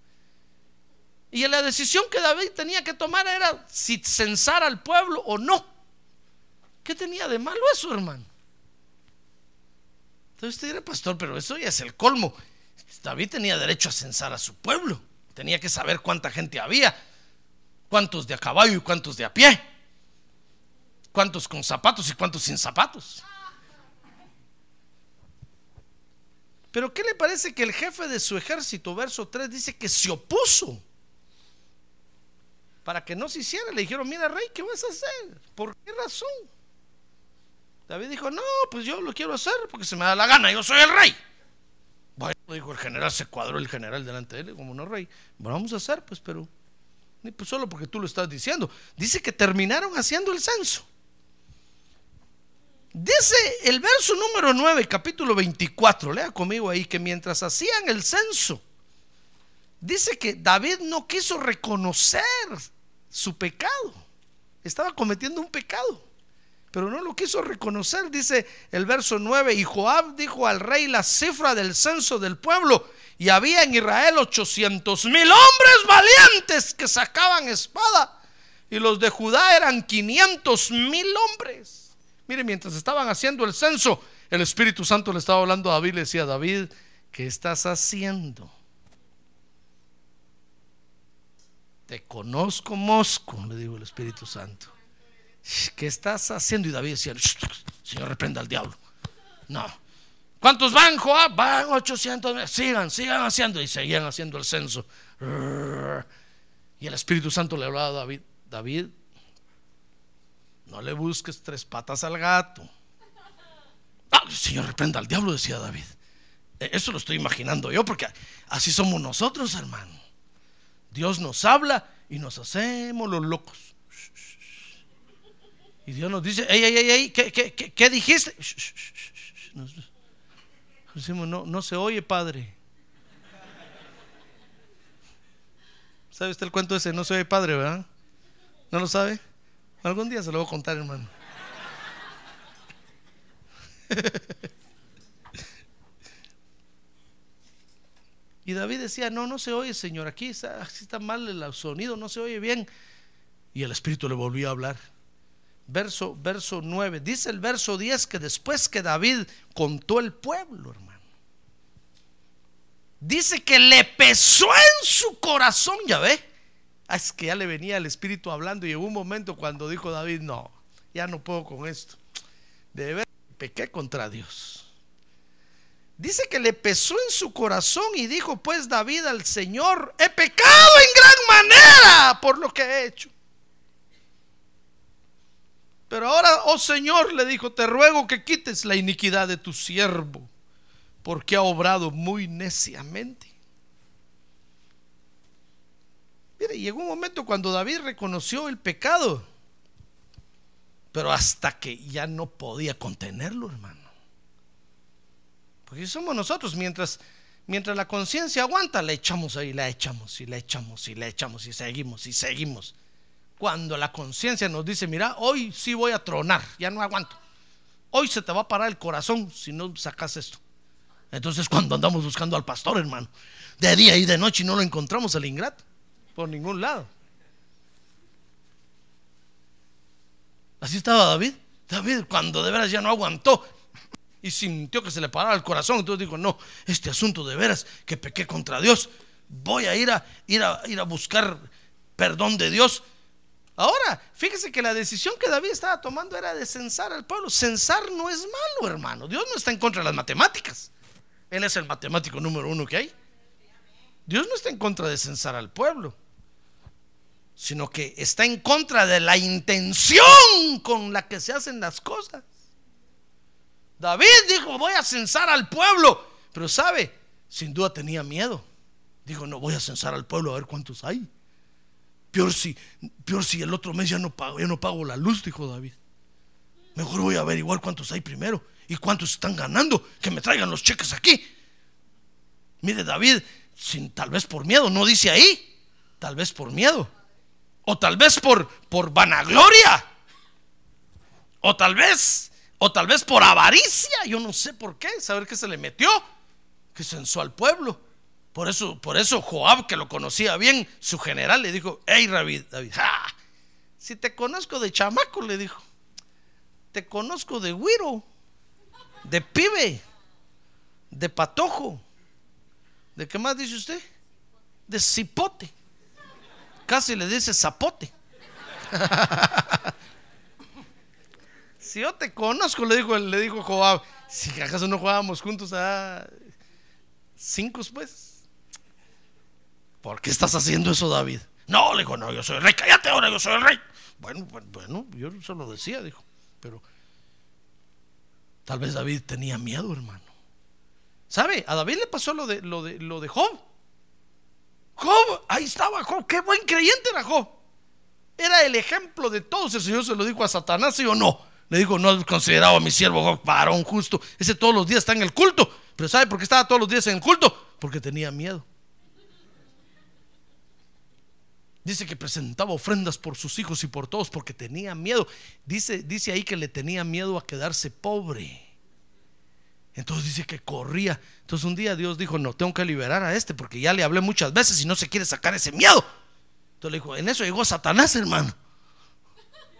Y la decisión que David tenía que tomar era si censar al pueblo o no. ¿Qué tenía de malo eso, hermano? Entonces usted dirá, pastor, pero eso ya es el colmo. David tenía derecho a censar a su pueblo. Tenía que saber cuánta gente había, cuántos de a caballo y cuántos de a pie, cuántos con zapatos y cuántos sin zapatos. Pero ¿qué le parece que el jefe de su ejército, verso 3, dice que se opuso para que no se hiciera? Le dijeron, mira rey, ¿qué vas a hacer? ¿Por qué razón? David dijo, no, pues yo lo quiero hacer porque se me da la gana, yo soy el rey. Bueno, dijo el general, se cuadró el general delante de él, como no rey. Bueno, vamos a hacer, pues, pero pues solo porque tú lo estás diciendo. Dice que terminaron haciendo el censo. Dice el verso número 9, capítulo 24, lea conmigo ahí, que mientras hacían el censo, dice que David no quiso reconocer su pecado. Estaba cometiendo un pecado pero no lo quiso reconocer, dice el verso 9, y Joab dijo al rey la cifra del censo del pueblo, y había en Israel 800 mil hombres valientes que sacaban espada, y los de Judá eran 500 mil hombres. Mire, mientras estaban haciendo el censo, el Espíritu Santo le estaba hablando a David, le decía, David, ¿qué estás haciendo? Te conozco, Mosco, le dijo el Espíritu Santo. ¿qué estás haciendo? Y David decía, Señor, reprenda al diablo. No. ¿Cuántos van, Joab? Van 800. Sigan, sigan haciendo. Y seguían haciendo el censo. Y el Espíritu Santo le hablaba a David, David, no le busques tres patas al gato. Ah, Señor, reprenda al diablo, decía David. E, eso lo estoy imaginando yo, porque así somos nosotros, hermano. Dios nos habla y nos hacemos los locos. Y Dios nos dice, ey, ey, ey, ¿qué, qué, qué, dijiste? decimos, no, no se oye, Padre. ¿Sabe usted el cuento ese? No se oye, Padre, ¿verdad? ¿No lo sabe? Algún día se lo voy a contar, hermano. Y David decía, no, no se oye, Señor, aquí está, aquí está mal el sonido, no se oye bien. Y el Espíritu le volvió a hablar verso, verso 9. Dice el verso 10 que después que David contó el pueblo, hermano, dice que le pesó en su corazón, ya ve. Ah, es que ya le venía el Espíritu hablando y llegó un momento cuando dijo David, no, ya no puedo con esto. De ver, pequé contra Dios. Dice que le pesó en su corazón y dijo pues David al Señor, he pecado en gran manera por lo que he hecho. Pero ahora, oh Señor, le dijo, te ruego que quites la iniquidad de tu siervo, porque ha obrado muy neciamente. Mire, llegó un momento cuando David reconoció el pecado, pero hasta que ya no podía contenerlo, hermano. Porque somos nosotros, mientras, mientras la conciencia aguanta, le echamos ahí, la echamos y la echamos y la echamos y seguimos y seguimos cuando la conciencia nos dice, mira, hoy sí voy a tronar, ya no aguanto. Hoy se te va a parar el corazón si no sacas esto. Entonces cuando andamos buscando al pastor, hermano, de día y de noche no lo encontramos el ingrato, por ningún lado. Así estaba David. David cuando de veras ya no aguantó y sintió que se le paraba el corazón, entonces dijo, no, este asunto de veras que pequé contra Dios, voy a ir a ir a, ir a buscar perdón de Dios Ahora, fíjese que la decisión que David estaba tomando era de censar al pueblo. Censar no es malo, hermano. Dios no está en contra de las matemáticas. Él es el matemático número uno que hay. Dios no está en contra de censar al pueblo, sino que está en contra de la intención con la que se hacen las cosas. David dijo, voy a censar al pueblo, pero sabe, sin duda tenía miedo. Dijo, no voy a censar al pueblo a ver cuántos hay. Peor si, peor si el otro mes ya no pago, ya no pago la luz, dijo David. Mejor voy a averiguar cuántos hay primero y cuántos están ganando, que me traigan los cheques aquí. Mire, David, sin, tal vez por miedo, no dice ahí, tal vez por miedo, o tal vez por, por vanagloria, o tal vez, o tal vez por avaricia, yo no sé por qué, saber qué se le metió, que censó al pueblo. Por eso, por eso Joab, que lo conocía bien, su general le dijo, hey David, David, si te conozco de chamaco, le dijo, te conozco de güiro, de pibe, de patojo, ¿de qué más dice usted? De cipote, casi le dice zapote. si yo te conozco, le dijo, le dijo Joab, si acaso no jugábamos juntos a cinco pues. ¿Por qué estás haciendo eso, David? No, le dijo, no, yo soy el rey, cállate ahora, yo soy el rey. Bueno, bueno, yo se lo decía, dijo, pero tal vez David tenía miedo, hermano. ¿Sabe? A David le pasó lo de, lo de, lo de Job. Job, ahí estaba Job, qué buen creyente era Job. Era el ejemplo de todos. El Señor se lo dijo a Satanás, ¿sí o no? Le dijo, no he considerado a mi siervo Job varón justo. Ese todos los días está en el culto. Pero ¿sabe por qué estaba todos los días en el culto? Porque tenía miedo. Dice que presentaba ofrendas por sus hijos y por todos porque tenía miedo. Dice, dice ahí que le tenía miedo a quedarse pobre. Entonces dice que corría. Entonces un día Dios dijo, no, tengo que liberar a este porque ya le hablé muchas veces y no se quiere sacar ese miedo. Entonces le dijo, en eso llegó Satanás, hermano.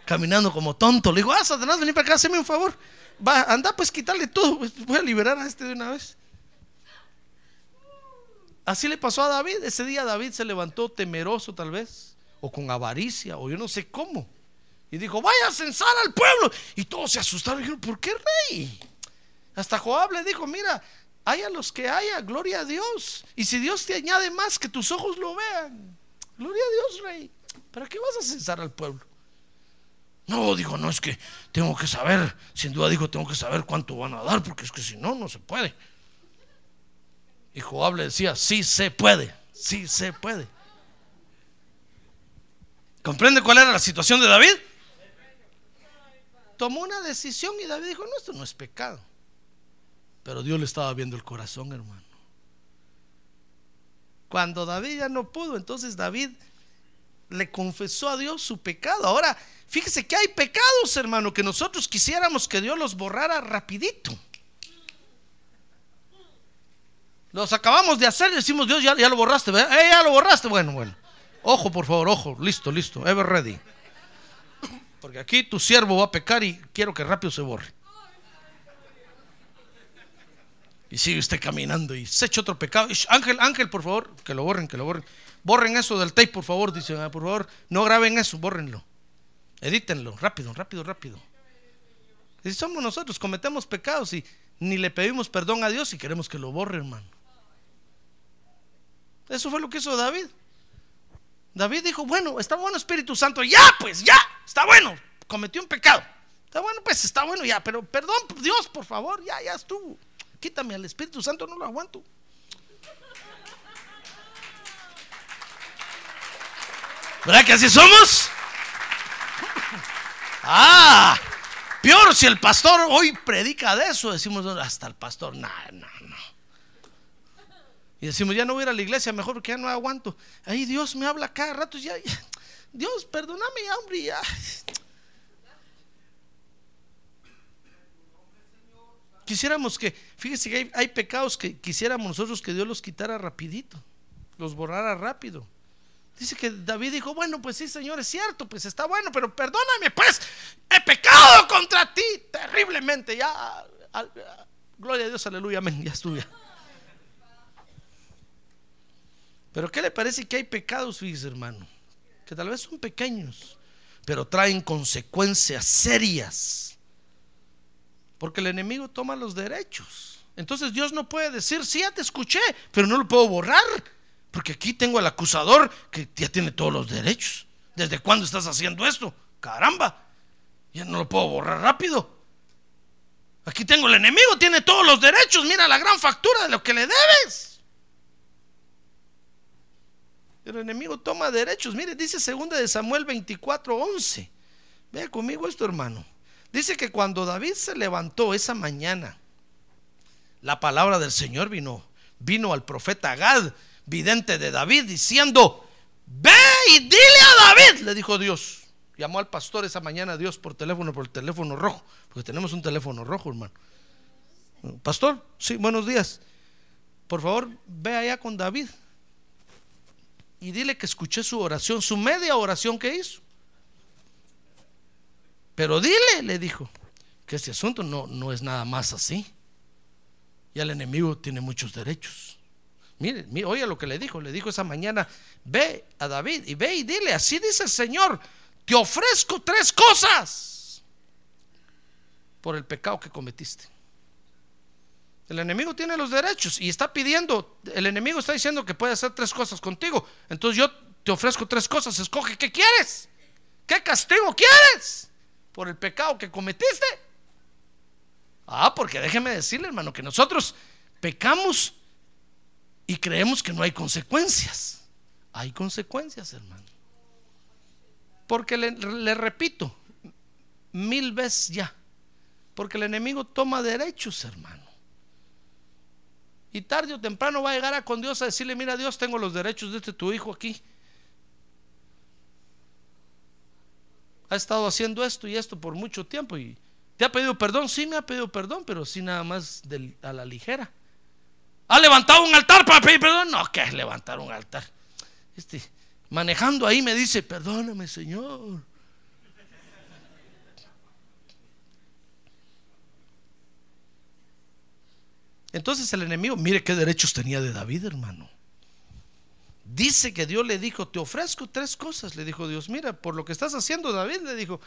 Caminando como tonto. Le dijo, ah, Satanás, vení para acá, hazme un favor. Va, anda pues quitarle todo. Pues, voy a liberar a este de una vez. Así le pasó a David. Ese día David se levantó temeroso tal vez, o con avaricia, o yo no sé cómo. Y dijo, vaya a censar al pueblo. Y todos se asustaron y dijeron, ¿por qué rey? Hasta Joab le dijo, mira, haya los que haya, gloria a Dios. Y si Dios te añade más, que tus ojos lo vean. Gloria a Dios, rey. ¿Para qué vas a censar al pueblo? No, digo, no, es que tengo que saber, sin duda dijo, tengo que saber cuánto van a dar, porque es que si no, no se puede. Y Joab le decía, sí se puede, sí se puede. ¿Comprende cuál era la situación de David? Tomó una decisión y David dijo, no, esto no es pecado. Pero Dios le estaba viendo el corazón, hermano. Cuando David ya no pudo, entonces David le confesó a Dios su pecado. Ahora, fíjese que hay pecados, hermano, que nosotros quisiéramos que Dios los borrara rapidito. Los acabamos de hacer y decimos, Dios, ya, lo borraste. Eh, ya lo borraste. Bueno, bueno. Ojo, por favor, ojo. Listo, listo. Ever ready. Porque aquí tu siervo va a pecar y quiero que rápido se borre. Y sigue usted caminando y se echa otro pecado. Ángel, Ángel, por favor, que lo borren, que lo borren. Borren eso del tape, por favor. Dice, ah, por favor, no graben eso, bórrenlo. Edítenlo, rápido, rápido, rápido. Si somos nosotros, cometemos pecados y ni le pedimos perdón a Dios y queremos que lo borre, hermano. Eso fue lo que hizo David. David dijo, bueno, está bueno Espíritu Santo, ya, pues, ya, está bueno, cometió un pecado. Está bueno, pues, está bueno ya, pero perdón, Dios, por favor, ya, ya estuvo. Quítame al Espíritu Santo, no lo aguanto. ¿Verdad que así somos? Ah, peor si el pastor hoy predica de eso, decimos hasta el pastor, no, no, no. Y decimos, ya no voy a ir a la iglesia, mejor porque ya no aguanto. Ahí Dios me habla cada rato, ya, Dios, perdóname, hombre, ya. Quisiéramos que, fíjese que hay, pecados que quisiéramos nosotros que Dios los quitara rapidito, los borrara rápido. Dice que David dijo, bueno, pues sí, Señor, es cierto, pues está bueno, pero perdóname, pues, he pecado contra ti terriblemente. Ya, gloria a Dios, aleluya, amén, ya estuve. Pero ¿qué le parece que hay pecados, fíjese hermano? Que tal vez son pequeños. pero traen consecuencias serias. Porque el enemigo toma los derechos. Entonces Dios no puede decir, sí, ya te escuché, pero no lo puedo borrar. Porque aquí tengo al acusador que ya tiene todos los derechos. ¿Desde cuándo estás haciendo esto? Caramba, ya no lo puedo borrar rápido. Aquí tengo el enemigo, tiene todos los derechos. Mira la gran factura de lo que le debes. El enemigo toma derechos. Mire, dice segunda de Samuel 24, 11. Vea conmigo esto, hermano. Dice que cuando David se levantó esa mañana, la palabra del Señor vino, vino al profeta Gad, vidente de David, diciendo, ve y dile a David, le dijo Dios. Llamó al pastor esa mañana Dios por teléfono, por el teléfono rojo, porque tenemos un teléfono rojo, hermano. Pastor, sí, buenos días. Por favor, ve allá con David y dile que escuché su oración, su media oración que hizo. Pero dile, le dijo, que este asunto no, no es nada más así. Y el enemigo tiene muchos derechos. Mire, mire, oiga lo que le dijo. Le dijo esa mañana, ve a David y ve y dile, así dice el Señor, te ofrezco tres cosas por el pecado que cometiste. El enemigo tiene los derechos y está pidiendo, el enemigo está diciendo que puede hacer tres cosas contigo. Entonces yo te ofrezco tres cosas, escoge qué quieres, qué castigo quieres por el pecado que cometiste. Ah, porque déjeme decirle, hermano, que nosotros pecamos y creemos que no hay consecuencias. Hay consecuencias, hermano. Porque le, repito, mil veces ya. Porque el enemigo toma derechos, hermano. Y tarde o temprano va a llegar a con Dios a decirle, mira Dios, tengo los derechos de este tu hijo aquí. Ha estado haciendo esto y esto por mucho tiempo y te ha pedido perdón. Sí, me ha pedido perdón, pero sí nada más a la ligera. ¿Ha levantado un altar para pedir perdón? No, que es levantar un altar. Este, manejando ahí me dice, perdóname Señor. Entonces el enemigo, mire qué derechos tenía de David, hermano. Dice que Dios le dijo, te ofrezco tres cosas. Le dijo Dios, mira, por lo que estás haciendo, David, le dijo,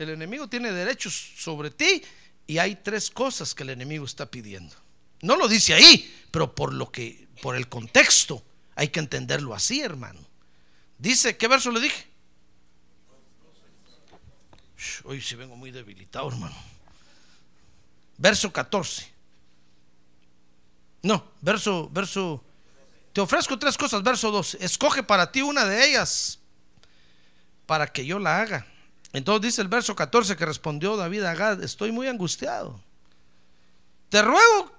el enemigo tiene derechos sobre ti y hay tres cosas que el enemigo está pidiendo. No lo dice ahí, pero por lo que, por el contexto, hay que entenderlo así, hermano. Dice, ¿qué verso le dije? Hoy sí vengo muy debilitado, hermano. Verso 14. No, verso, verso. Te ofrezco tres cosas, verso 2. Escoge para ti una de ellas para que yo la haga. Entonces dice el verso 14 que respondió David a Gad, estoy muy angustiado. Te ruego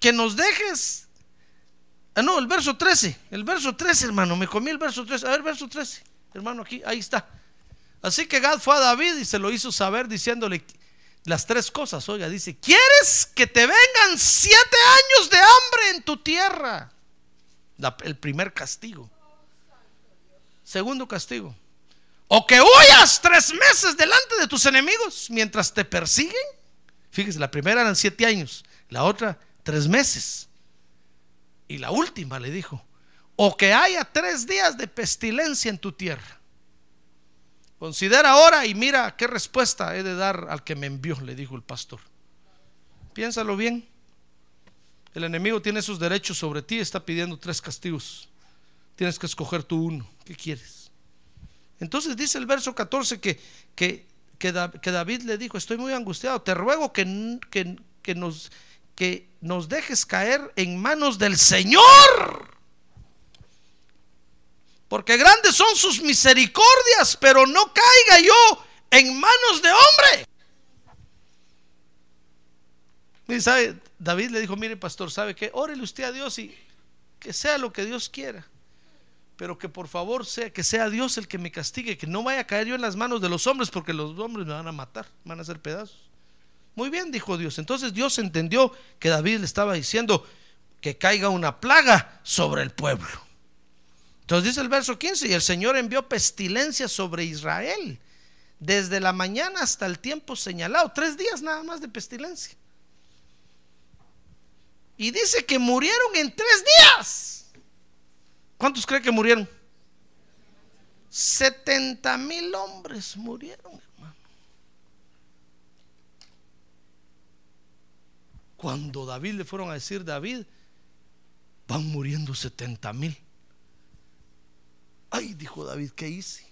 que nos dejes. Ah, no, el verso 13, el verso 13, hermano, me comí el verso 13. A ver, verso 13, hermano, aquí, ahí está. Así que Gad fue a David y se lo hizo saber diciéndole las tres cosas. Oiga, dice, ¿quieres que te vengan siete años de hambre en tu tierra? el primer castigo. Segundo castigo. O que huyas tres meses delante de tus enemigos mientras te persiguen. Fíjese, la primera eran siete años, la otra tres meses. Y la última le dijo, o que haya tres días de pestilencia en tu tierra. Considera ahora y mira qué respuesta he de dar al que me envió, le dijo el pastor. Piénsalo bien. El enemigo tiene sus derechos sobre ti, está pidiendo tres castigos. Tienes que escoger tú uno. ¿Qué quieres? Entonces dice el verso 14 que, que, que, David le dijo, estoy muy angustiado, te ruego que, que, nos, que nos dejes caer en manos del Señor. Porque grandes son sus misericordias, pero no caiga yo en manos de hombre. Y sabe, David le dijo, mire pastor, ¿sabe qué? Órele usted a Dios y que sea lo que Dios quiera pero que por favor sea que sea Dios el que me castigue, que no vaya a caer yo en las manos de los hombres, porque los hombres me van a matar, me van a hacer pedazos. Muy bien, dijo Dios. Entonces Dios entendió que David le estaba diciendo que caiga una plaga sobre el pueblo. Entonces dice el verso 15, y el Señor envió pestilencia sobre Israel, desde la mañana hasta el tiempo señalado, tres días nada más de pestilencia. Y dice que murieron en tres días. ¿Cuántos creen que murieron? 70 mil hombres murieron, hermano. Cuando David le fueron a decir, David, van muriendo 70 mil. Ay, dijo David, ¿qué hice?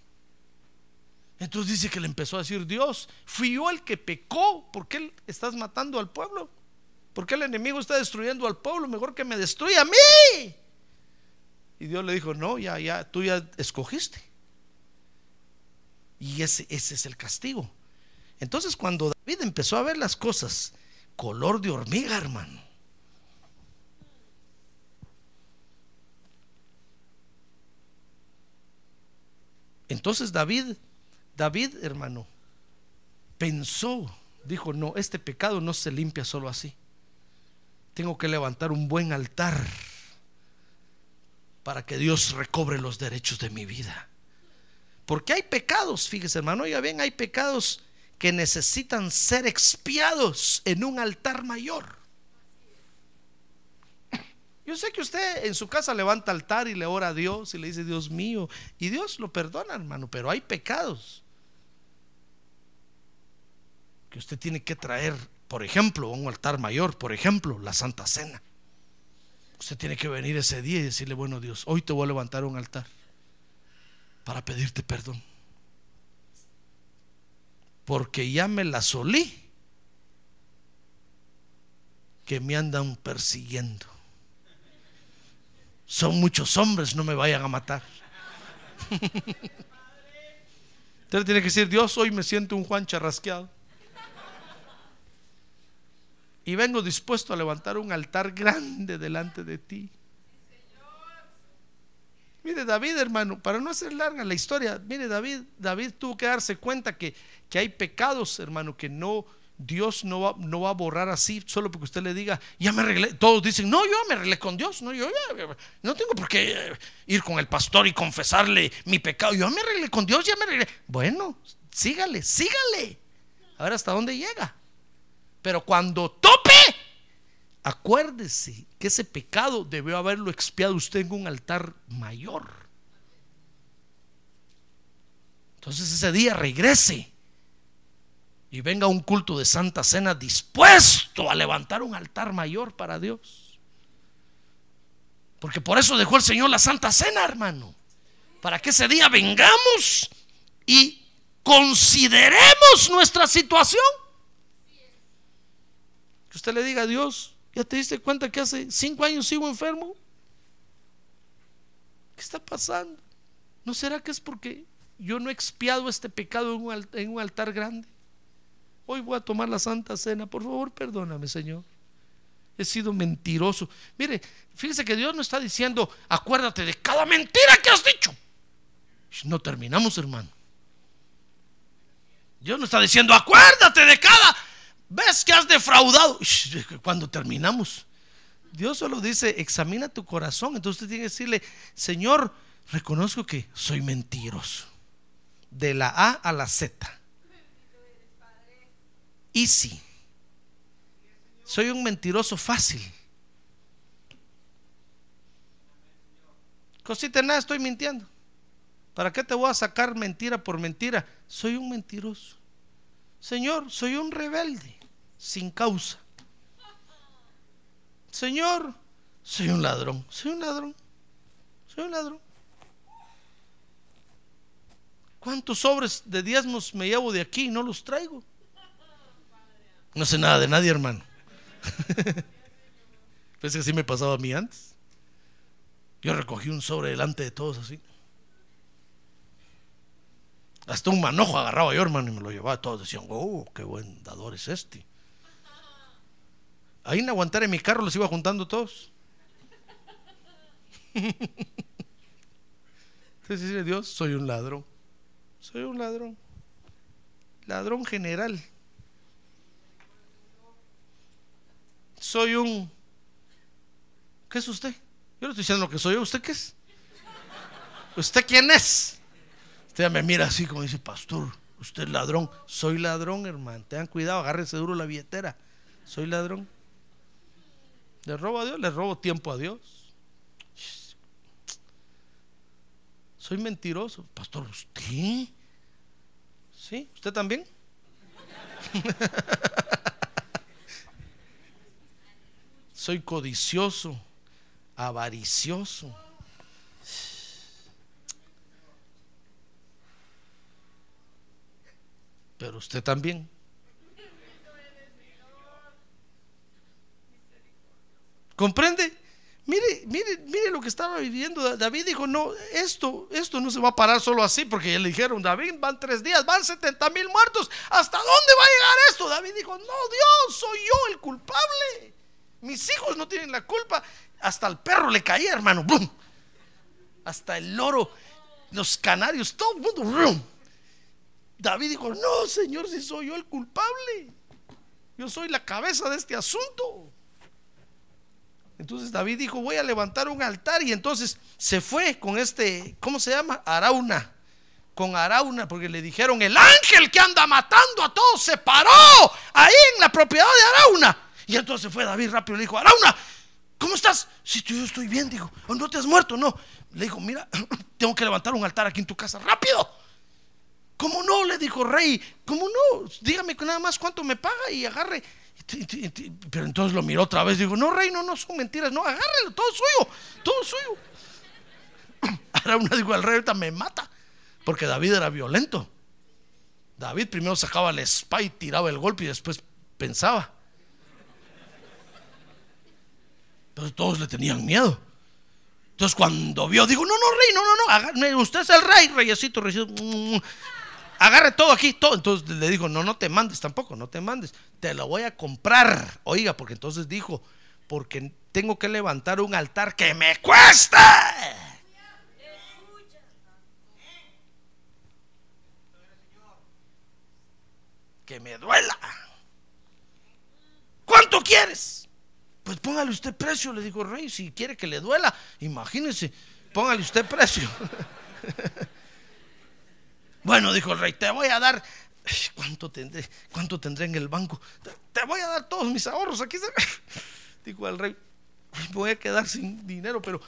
Entonces dice que le empezó a decir, Dios, fui yo el que pecó, ¿por qué estás matando al pueblo? ¿Por qué el enemigo está destruyendo al pueblo? Mejor que me destruya a mí. Y Dios le dijo, no, ya, ya, tú ya escogiste. Y ese, ese es el castigo. Entonces cuando David empezó a ver las cosas color de hormiga, hermano. Entonces David, David, hermano, pensó, dijo, no, este pecado no se limpia solo así. Tengo que levantar un buen altar para que Dios recobre los derechos de mi vida. Porque hay pecados, fíjese hermano, oiga bien, hay pecados que necesitan ser expiados en un altar mayor. Yo sé que usted en su casa levanta altar y le ora a Dios y le dice, Dios mío, y Dios lo perdona, hermano, pero hay pecados que usted tiene que traer, por ejemplo, a un altar mayor, por ejemplo, la Santa Cena. Usted tiene que venir ese día y decirle, bueno Dios, hoy te voy a levantar un altar para pedirte perdón. Porque ya me la solí que me andan persiguiendo. Son muchos hombres, no me vayan a matar. Usted tiene que decir, Dios, hoy me siento un Juan charrasqueado. Y vengo dispuesto a levantar un altar grande delante de ti. Mire, David, hermano, para no hacer larga la historia, mire, David, David tuvo que darse cuenta que, que hay pecados, hermano, que no, Dios no va, no va a borrar así solo porque usted le diga, ya me arreglé. Todos dicen, no, yo me arreglé con Dios, no, yo no tengo por qué ir con el pastor y confesarle mi pecado. Yo me arreglé con Dios, ya me arreglé. Bueno, sígale, sígale. A ver hasta dónde llega. Pero cuando tope, acuérdese que ese pecado debió haberlo expiado usted en un altar mayor. Entonces ese día regrese y venga un culto de Santa Cena dispuesto a levantar un altar mayor para Dios. Porque por eso dejó el Señor la Santa Cena, hermano. Para que ese día vengamos y consideremos nuestra situación. Que usted le diga a Dios, ¿Ya te diste cuenta que hace cinco años sigo enfermo? ¿Qué está pasando? ¿No será que es porque yo no he expiado este pecado en un, altar grande? Hoy voy a tomar la Santa Cena. Por favor, perdóname, Señor. He sido mentiroso. Mire, fíjese que Dios no está diciendo, acuérdate de cada mentira que has dicho. No terminamos, hermano. Dios no está diciendo, acuérdate de cada ¿Ves que has defraudado? Cuando terminamos, Dios solo dice, examina tu corazón. Entonces usted tiene que decirle, Señor, reconozco que soy mentiroso. De la A a la Z. Soy un mentiroso fácil. Cosita nada, estoy mintiendo. ¿Para qué te voy a sacar mentira por mentira? Soy un mentiroso. Señor, soy un rebelde sin causa. Señor, soy un ladrón, soy un ladrón, soy un ladrón. ¿Cuántos sobres de diezmos me llevo de aquí y no los traigo? No sé nada de nadie, hermano. Pensé que así me pasaba a mí antes. Yo recogí un sobre delante de todos así. Hasta un manojo agarraba yo, hermano, y me lo llevaba. Todos decían, oh, qué buen dador es este. Ahí en aguantar en mi carro los iba juntando todos. Entonces dice Dios, soy un ladrón. Soy un ladrón. Ladrón general. Soy un... ¿Qué es usted? Yo no estoy diciendo lo que soy. ¿Usted qué es? ¿Usted quién es? Usted me mira así como dice, pastor, usted es ladrón. Soy ladrón, hermano. Tengan cuidado, agárrense duro la billetera. Soy ladrón. ¿Le robo a Dios? ¿Le robo tiempo a Dios? Soy mentiroso. Pastor, ¿usted? ¿Sí? ¿Usted también? Soy codicioso, avaricioso. Pero usted también. ¿Comprende? Mire, mire, mire lo que estaba viviendo. David dijo, no, esto, esto no se va a parar solo así, porque le dijeron, David, van tres días, van 70 mil muertos. ¿Hasta dónde va a llegar esto? David dijo, no, Dios, soy yo el culpable. Mis hijos no tienen la culpa. Hasta el perro le caía, hermano. ¡Bum! Hasta el loro, los canarios, todo el mundo. ¡bum! David dijo, no, Señor, si soy yo el culpable. Yo soy la cabeza de este asunto. Entonces David dijo, voy a levantar un altar y entonces se fue con este, ¿cómo se llama? Arauna. Con Arauna, porque le dijeron, el ángel que anda matando a todos se paró ahí en la propiedad de Arauna. Y entonces fue David rápido y le dijo, Arauna, ¿cómo estás? Si yo estoy bien, digo, ¿o no te has muerto? No. Le dijo, mira, tengo que levantar un altar aquí en tu casa, rápido. ¿Cómo no? Le dijo rey, ¿cómo no? Dígame nada más cuánto me paga y agarre pero entonces lo miró otra vez. Digo, no, rey, no, no son mentiras. No, agárrelo, todo suyo, todo suyo. Ahora una digo, el rey ahorita me mata. Porque David era violento. David primero sacaba la espada y tiraba el golpe y después pensaba. Entonces todos le tenían miedo. Entonces cuando vio, digo, no, no, rey, no, no, no, usted es el rey, reyesito, reyesito agarre todo aquí, todo. Entonces le dijo, no, no te mandes tampoco, no te mandes, te lo voy a comprar. Oiga, porque entonces dijo, porque tengo que levantar un altar que me cuesta. Que me duela. ¿Cuánto quieres? Pues póngale usted precio, le dijo el rey, si quiere que le duela, imagínese, póngale usted precio. Bueno, dijo el rey, te voy a dar. ¿Cuánto tendré? ¿Cuánto tendré en el banco? Te voy a dar todos mis ahorros. Aquí dijo el rey, voy a quedar sin dinero, pero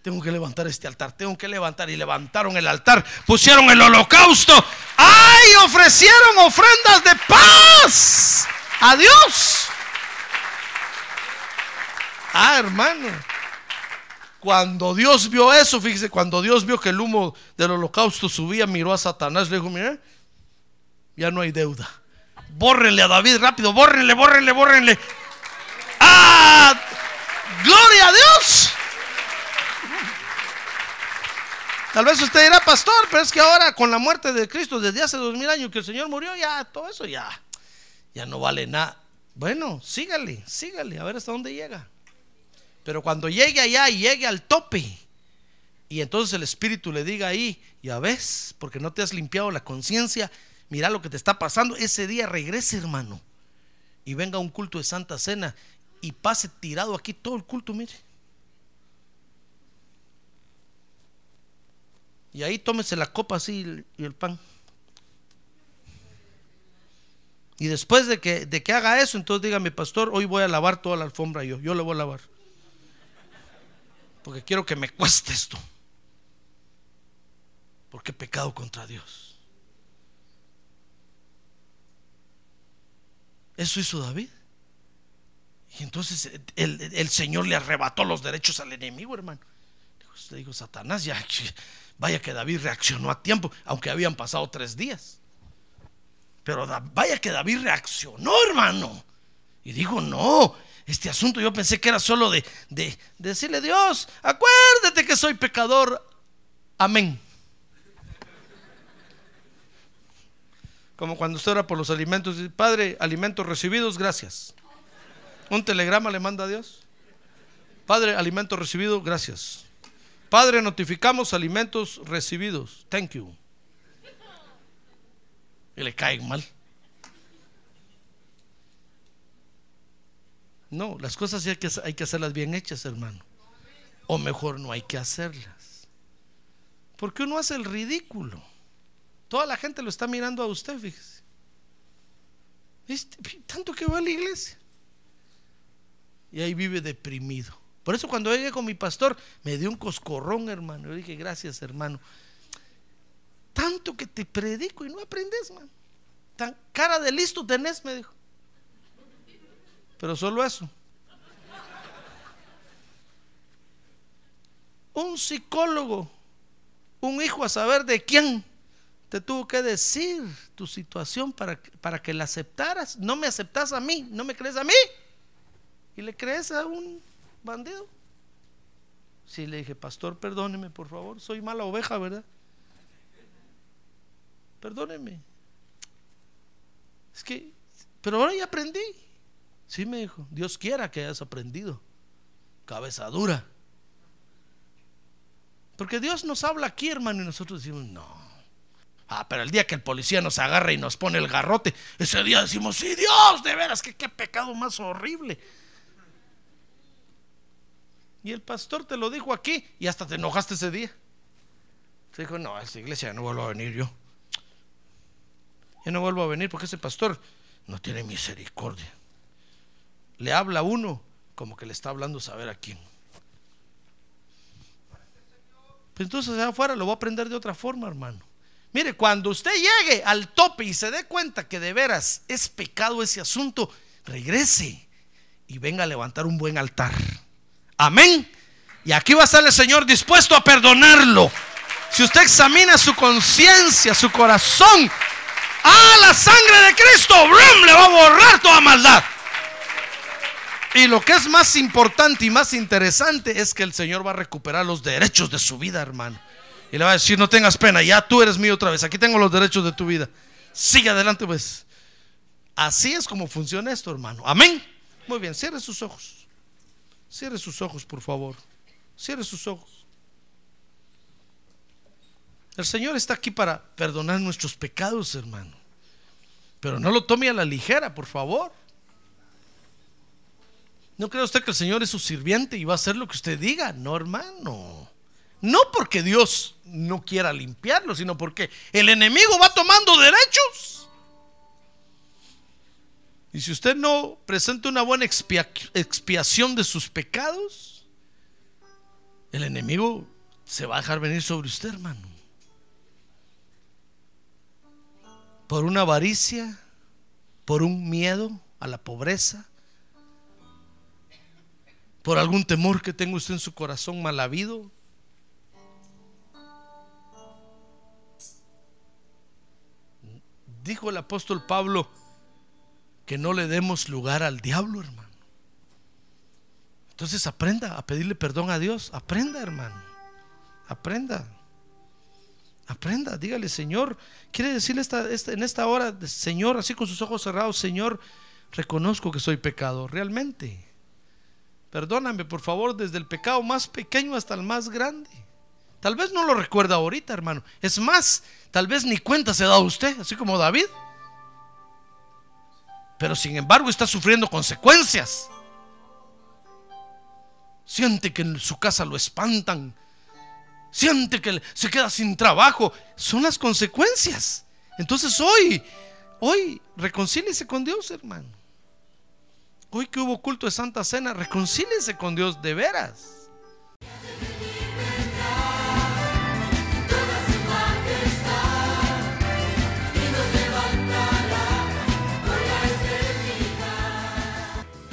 tengo que levantar este altar, tengo que levantar. Y levantaron el altar, pusieron el holocausto. ¡Ay! Ofrecieron ofrendas de paz a Dios. Ah, hermano. Cuando Dios vio eso, fíjese, cuando Dios vio que el humo del holocausto subía, miró a Satanás, le dijo, mira, ya no hay deuda. Bórrenle a David rápido, bórrenle, bórrenle, bórrenle. ¡Ah! ¡Gloria a Dios! Tal vez usted dirá, pastor, pero es que ahora con la muerte de Cristo desde hace dos mil años que el Señor murió, ya todo eso ya, ya no vale nada. Bueno, sígale, sígale, a ver hasta dónde llega. Pero cuando llegue allá y llegue al tope, y entonces el Espíritu le diga ahí, ya ves, porque no te has limpiado la conciencia, mira lo que te está pasando, ese día regrese hermano, y venga un culto de Santa Cena y pase tirado aquí todo el culto, mire. Y ahí tómese la copa así y el pan. Y después de que, de que haga eso, entonces dígame, pastor, hoy voy a lavar toda la alfombra yo, yo le voy a lavar porque quiero que me cueste esto. Porque he pecado contra Dios. Eso hizo David. Y entonces el, Señor le arrebató los derechos al enemigo, hermano. Le dijo, Satanás, ya, vaya que David reaccionó a tiempo, aunque habían pasado tres días. Pero vaya que David reaccionó, hermano. Y dijo, no, este asunto yo pensé que era solo de, de, decirle Dios, acuérdate que soy pecador. Amén. Como cuando usted ora por los alimentos, dice, Padre, alimentos recibidos, gracias. Un telegrama le manda a Dios. Padre, alimentos recibidos, gracias. Padre, notificamos alimentos recibidos. Thank you. Y le caen mal. No, las cosas hay que, hay que hacerlas bien hechas, hermano. O mejor no hay que hacerlas. Porque uno hace el ridículo. Toda la gente lo está mirando a usted, fíjese. tanto que va a la iglesia. Y ahí vive deprimido. Por eso cuando llegué con mi pastor, me dio un coscorrón, hermano. Yo dije, gracias, hermano. tanto que te predico y no aprendes, man. Tan cara de listo tenés, me dijo. Pero solo eso. Un psicólogo, un hijo a saber de quién, te tuvo que decir tu situación para, para que la aceptaras. No me aceptas a mí, no me crees a mí. Y le crees a un bandido. Sí, le dije, pastor, perdóneme, por favor, soy mala oveja, ¿verdad? Perdóneme. Es que, pero ahora ya aprendí. Sí, me dijo, Dios quiera que hayas aprendido. Cabeza dura. Porque Dios nos habla aquí, hermano, y nosotros decimos, no. Ah, pero el día que el policía nos agarra y nos pone el garrote, ese día decimos, sí, Dios, de veras, que qué pecado más horrible. Y el pastor te lo dijo aquí y hasta te enojaste ese día. Te dijo, no, a esta iglesia no vuelvo a venir yo. Ya no vuelvo a venir porque ese pastor no tiene misericordia. Le habla a uno como que le está hablando saber a quién. Pues entonces allá afuera lo voy a aprender de otra forma, hermano. Mire, cuando usted llegue al tope y se dé cuenta que de veras es pecado ese asunto, regrese y venga a levantar un buen altar. Amén. Y aquí va a estar el Señor dispuesto a perdonarlo. Si usted examina su conciencia, su corazón, a la sangre de Cristo, ¡brum! le va a borrar toda maldad. Y lo que es más importante y más interesante es que el Señor va a recuperar los derechos de su vida, hermano. Y le va a decir, no tengas pena, ya tú eres mío otra vez, aquí tengo los derechos de tu vida. Sigue adelante, pues. Así es como funciona esto, hermano. Amén. Muy bien, cierre sus ojos. Cierre sus ojos, por favor. Cierre sus ojos. El Señor está aquí para perdonar nuestros pecados, hermano. Pero no lo tome a la ligera, por favor. ¿No cree usted que el Señor es su sirviente y va a hacer lo que usted diga? No, hermano. No porque Dios no quiera limpiarlo, sino porque el enemigo va tomando derechos. Y si usted no presenta una buena expiación de sus pecados, el enemigo se va a dejar venir sobre usted, hermano. Por una avaricia, por un miedo a la pobreza, por algún temor que tenga usted en su corazón mal habido. Dijo el apóstol Pablo que no le demos lugar al diablo, hermano. Entonces aprenda a pedirle perdón a Dios. Aprenda, hermano. Aprenda. Aprenda, dígale, Señor. Quiere decirle esta, en esta hora, Señor, así con sus ojos cerrados, Señor, reconozco que soy pecador, realmente. Perdóname, por favor, desde el pecado más pequeño hasta el más grande. Tal vez no lo recuerda ahorita, hermano. Es más, tal vez ni cuenta se da usted, así como David. Pero sin embargo está sufriendo consecuencias. Siente que en su casa lo espantan. Siente que se queda sin trabajo. Son las consecuencias. Entonces hoy, hoy, reconcíliese con Dios, hermano. Hoy que hubo culto de Santa Cena, reconcíliese con Dios de veras.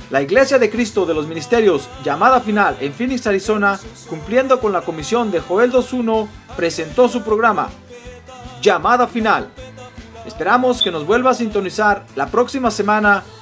La Iglesia de Cristo de los Ministerios, llamada final en Phoenix, Arizona, cumpliendo con la comisión de Joel 2.1, presentó su programa, Llamada Final. Esperamos que nos vuelva a sintonizar la próxima semana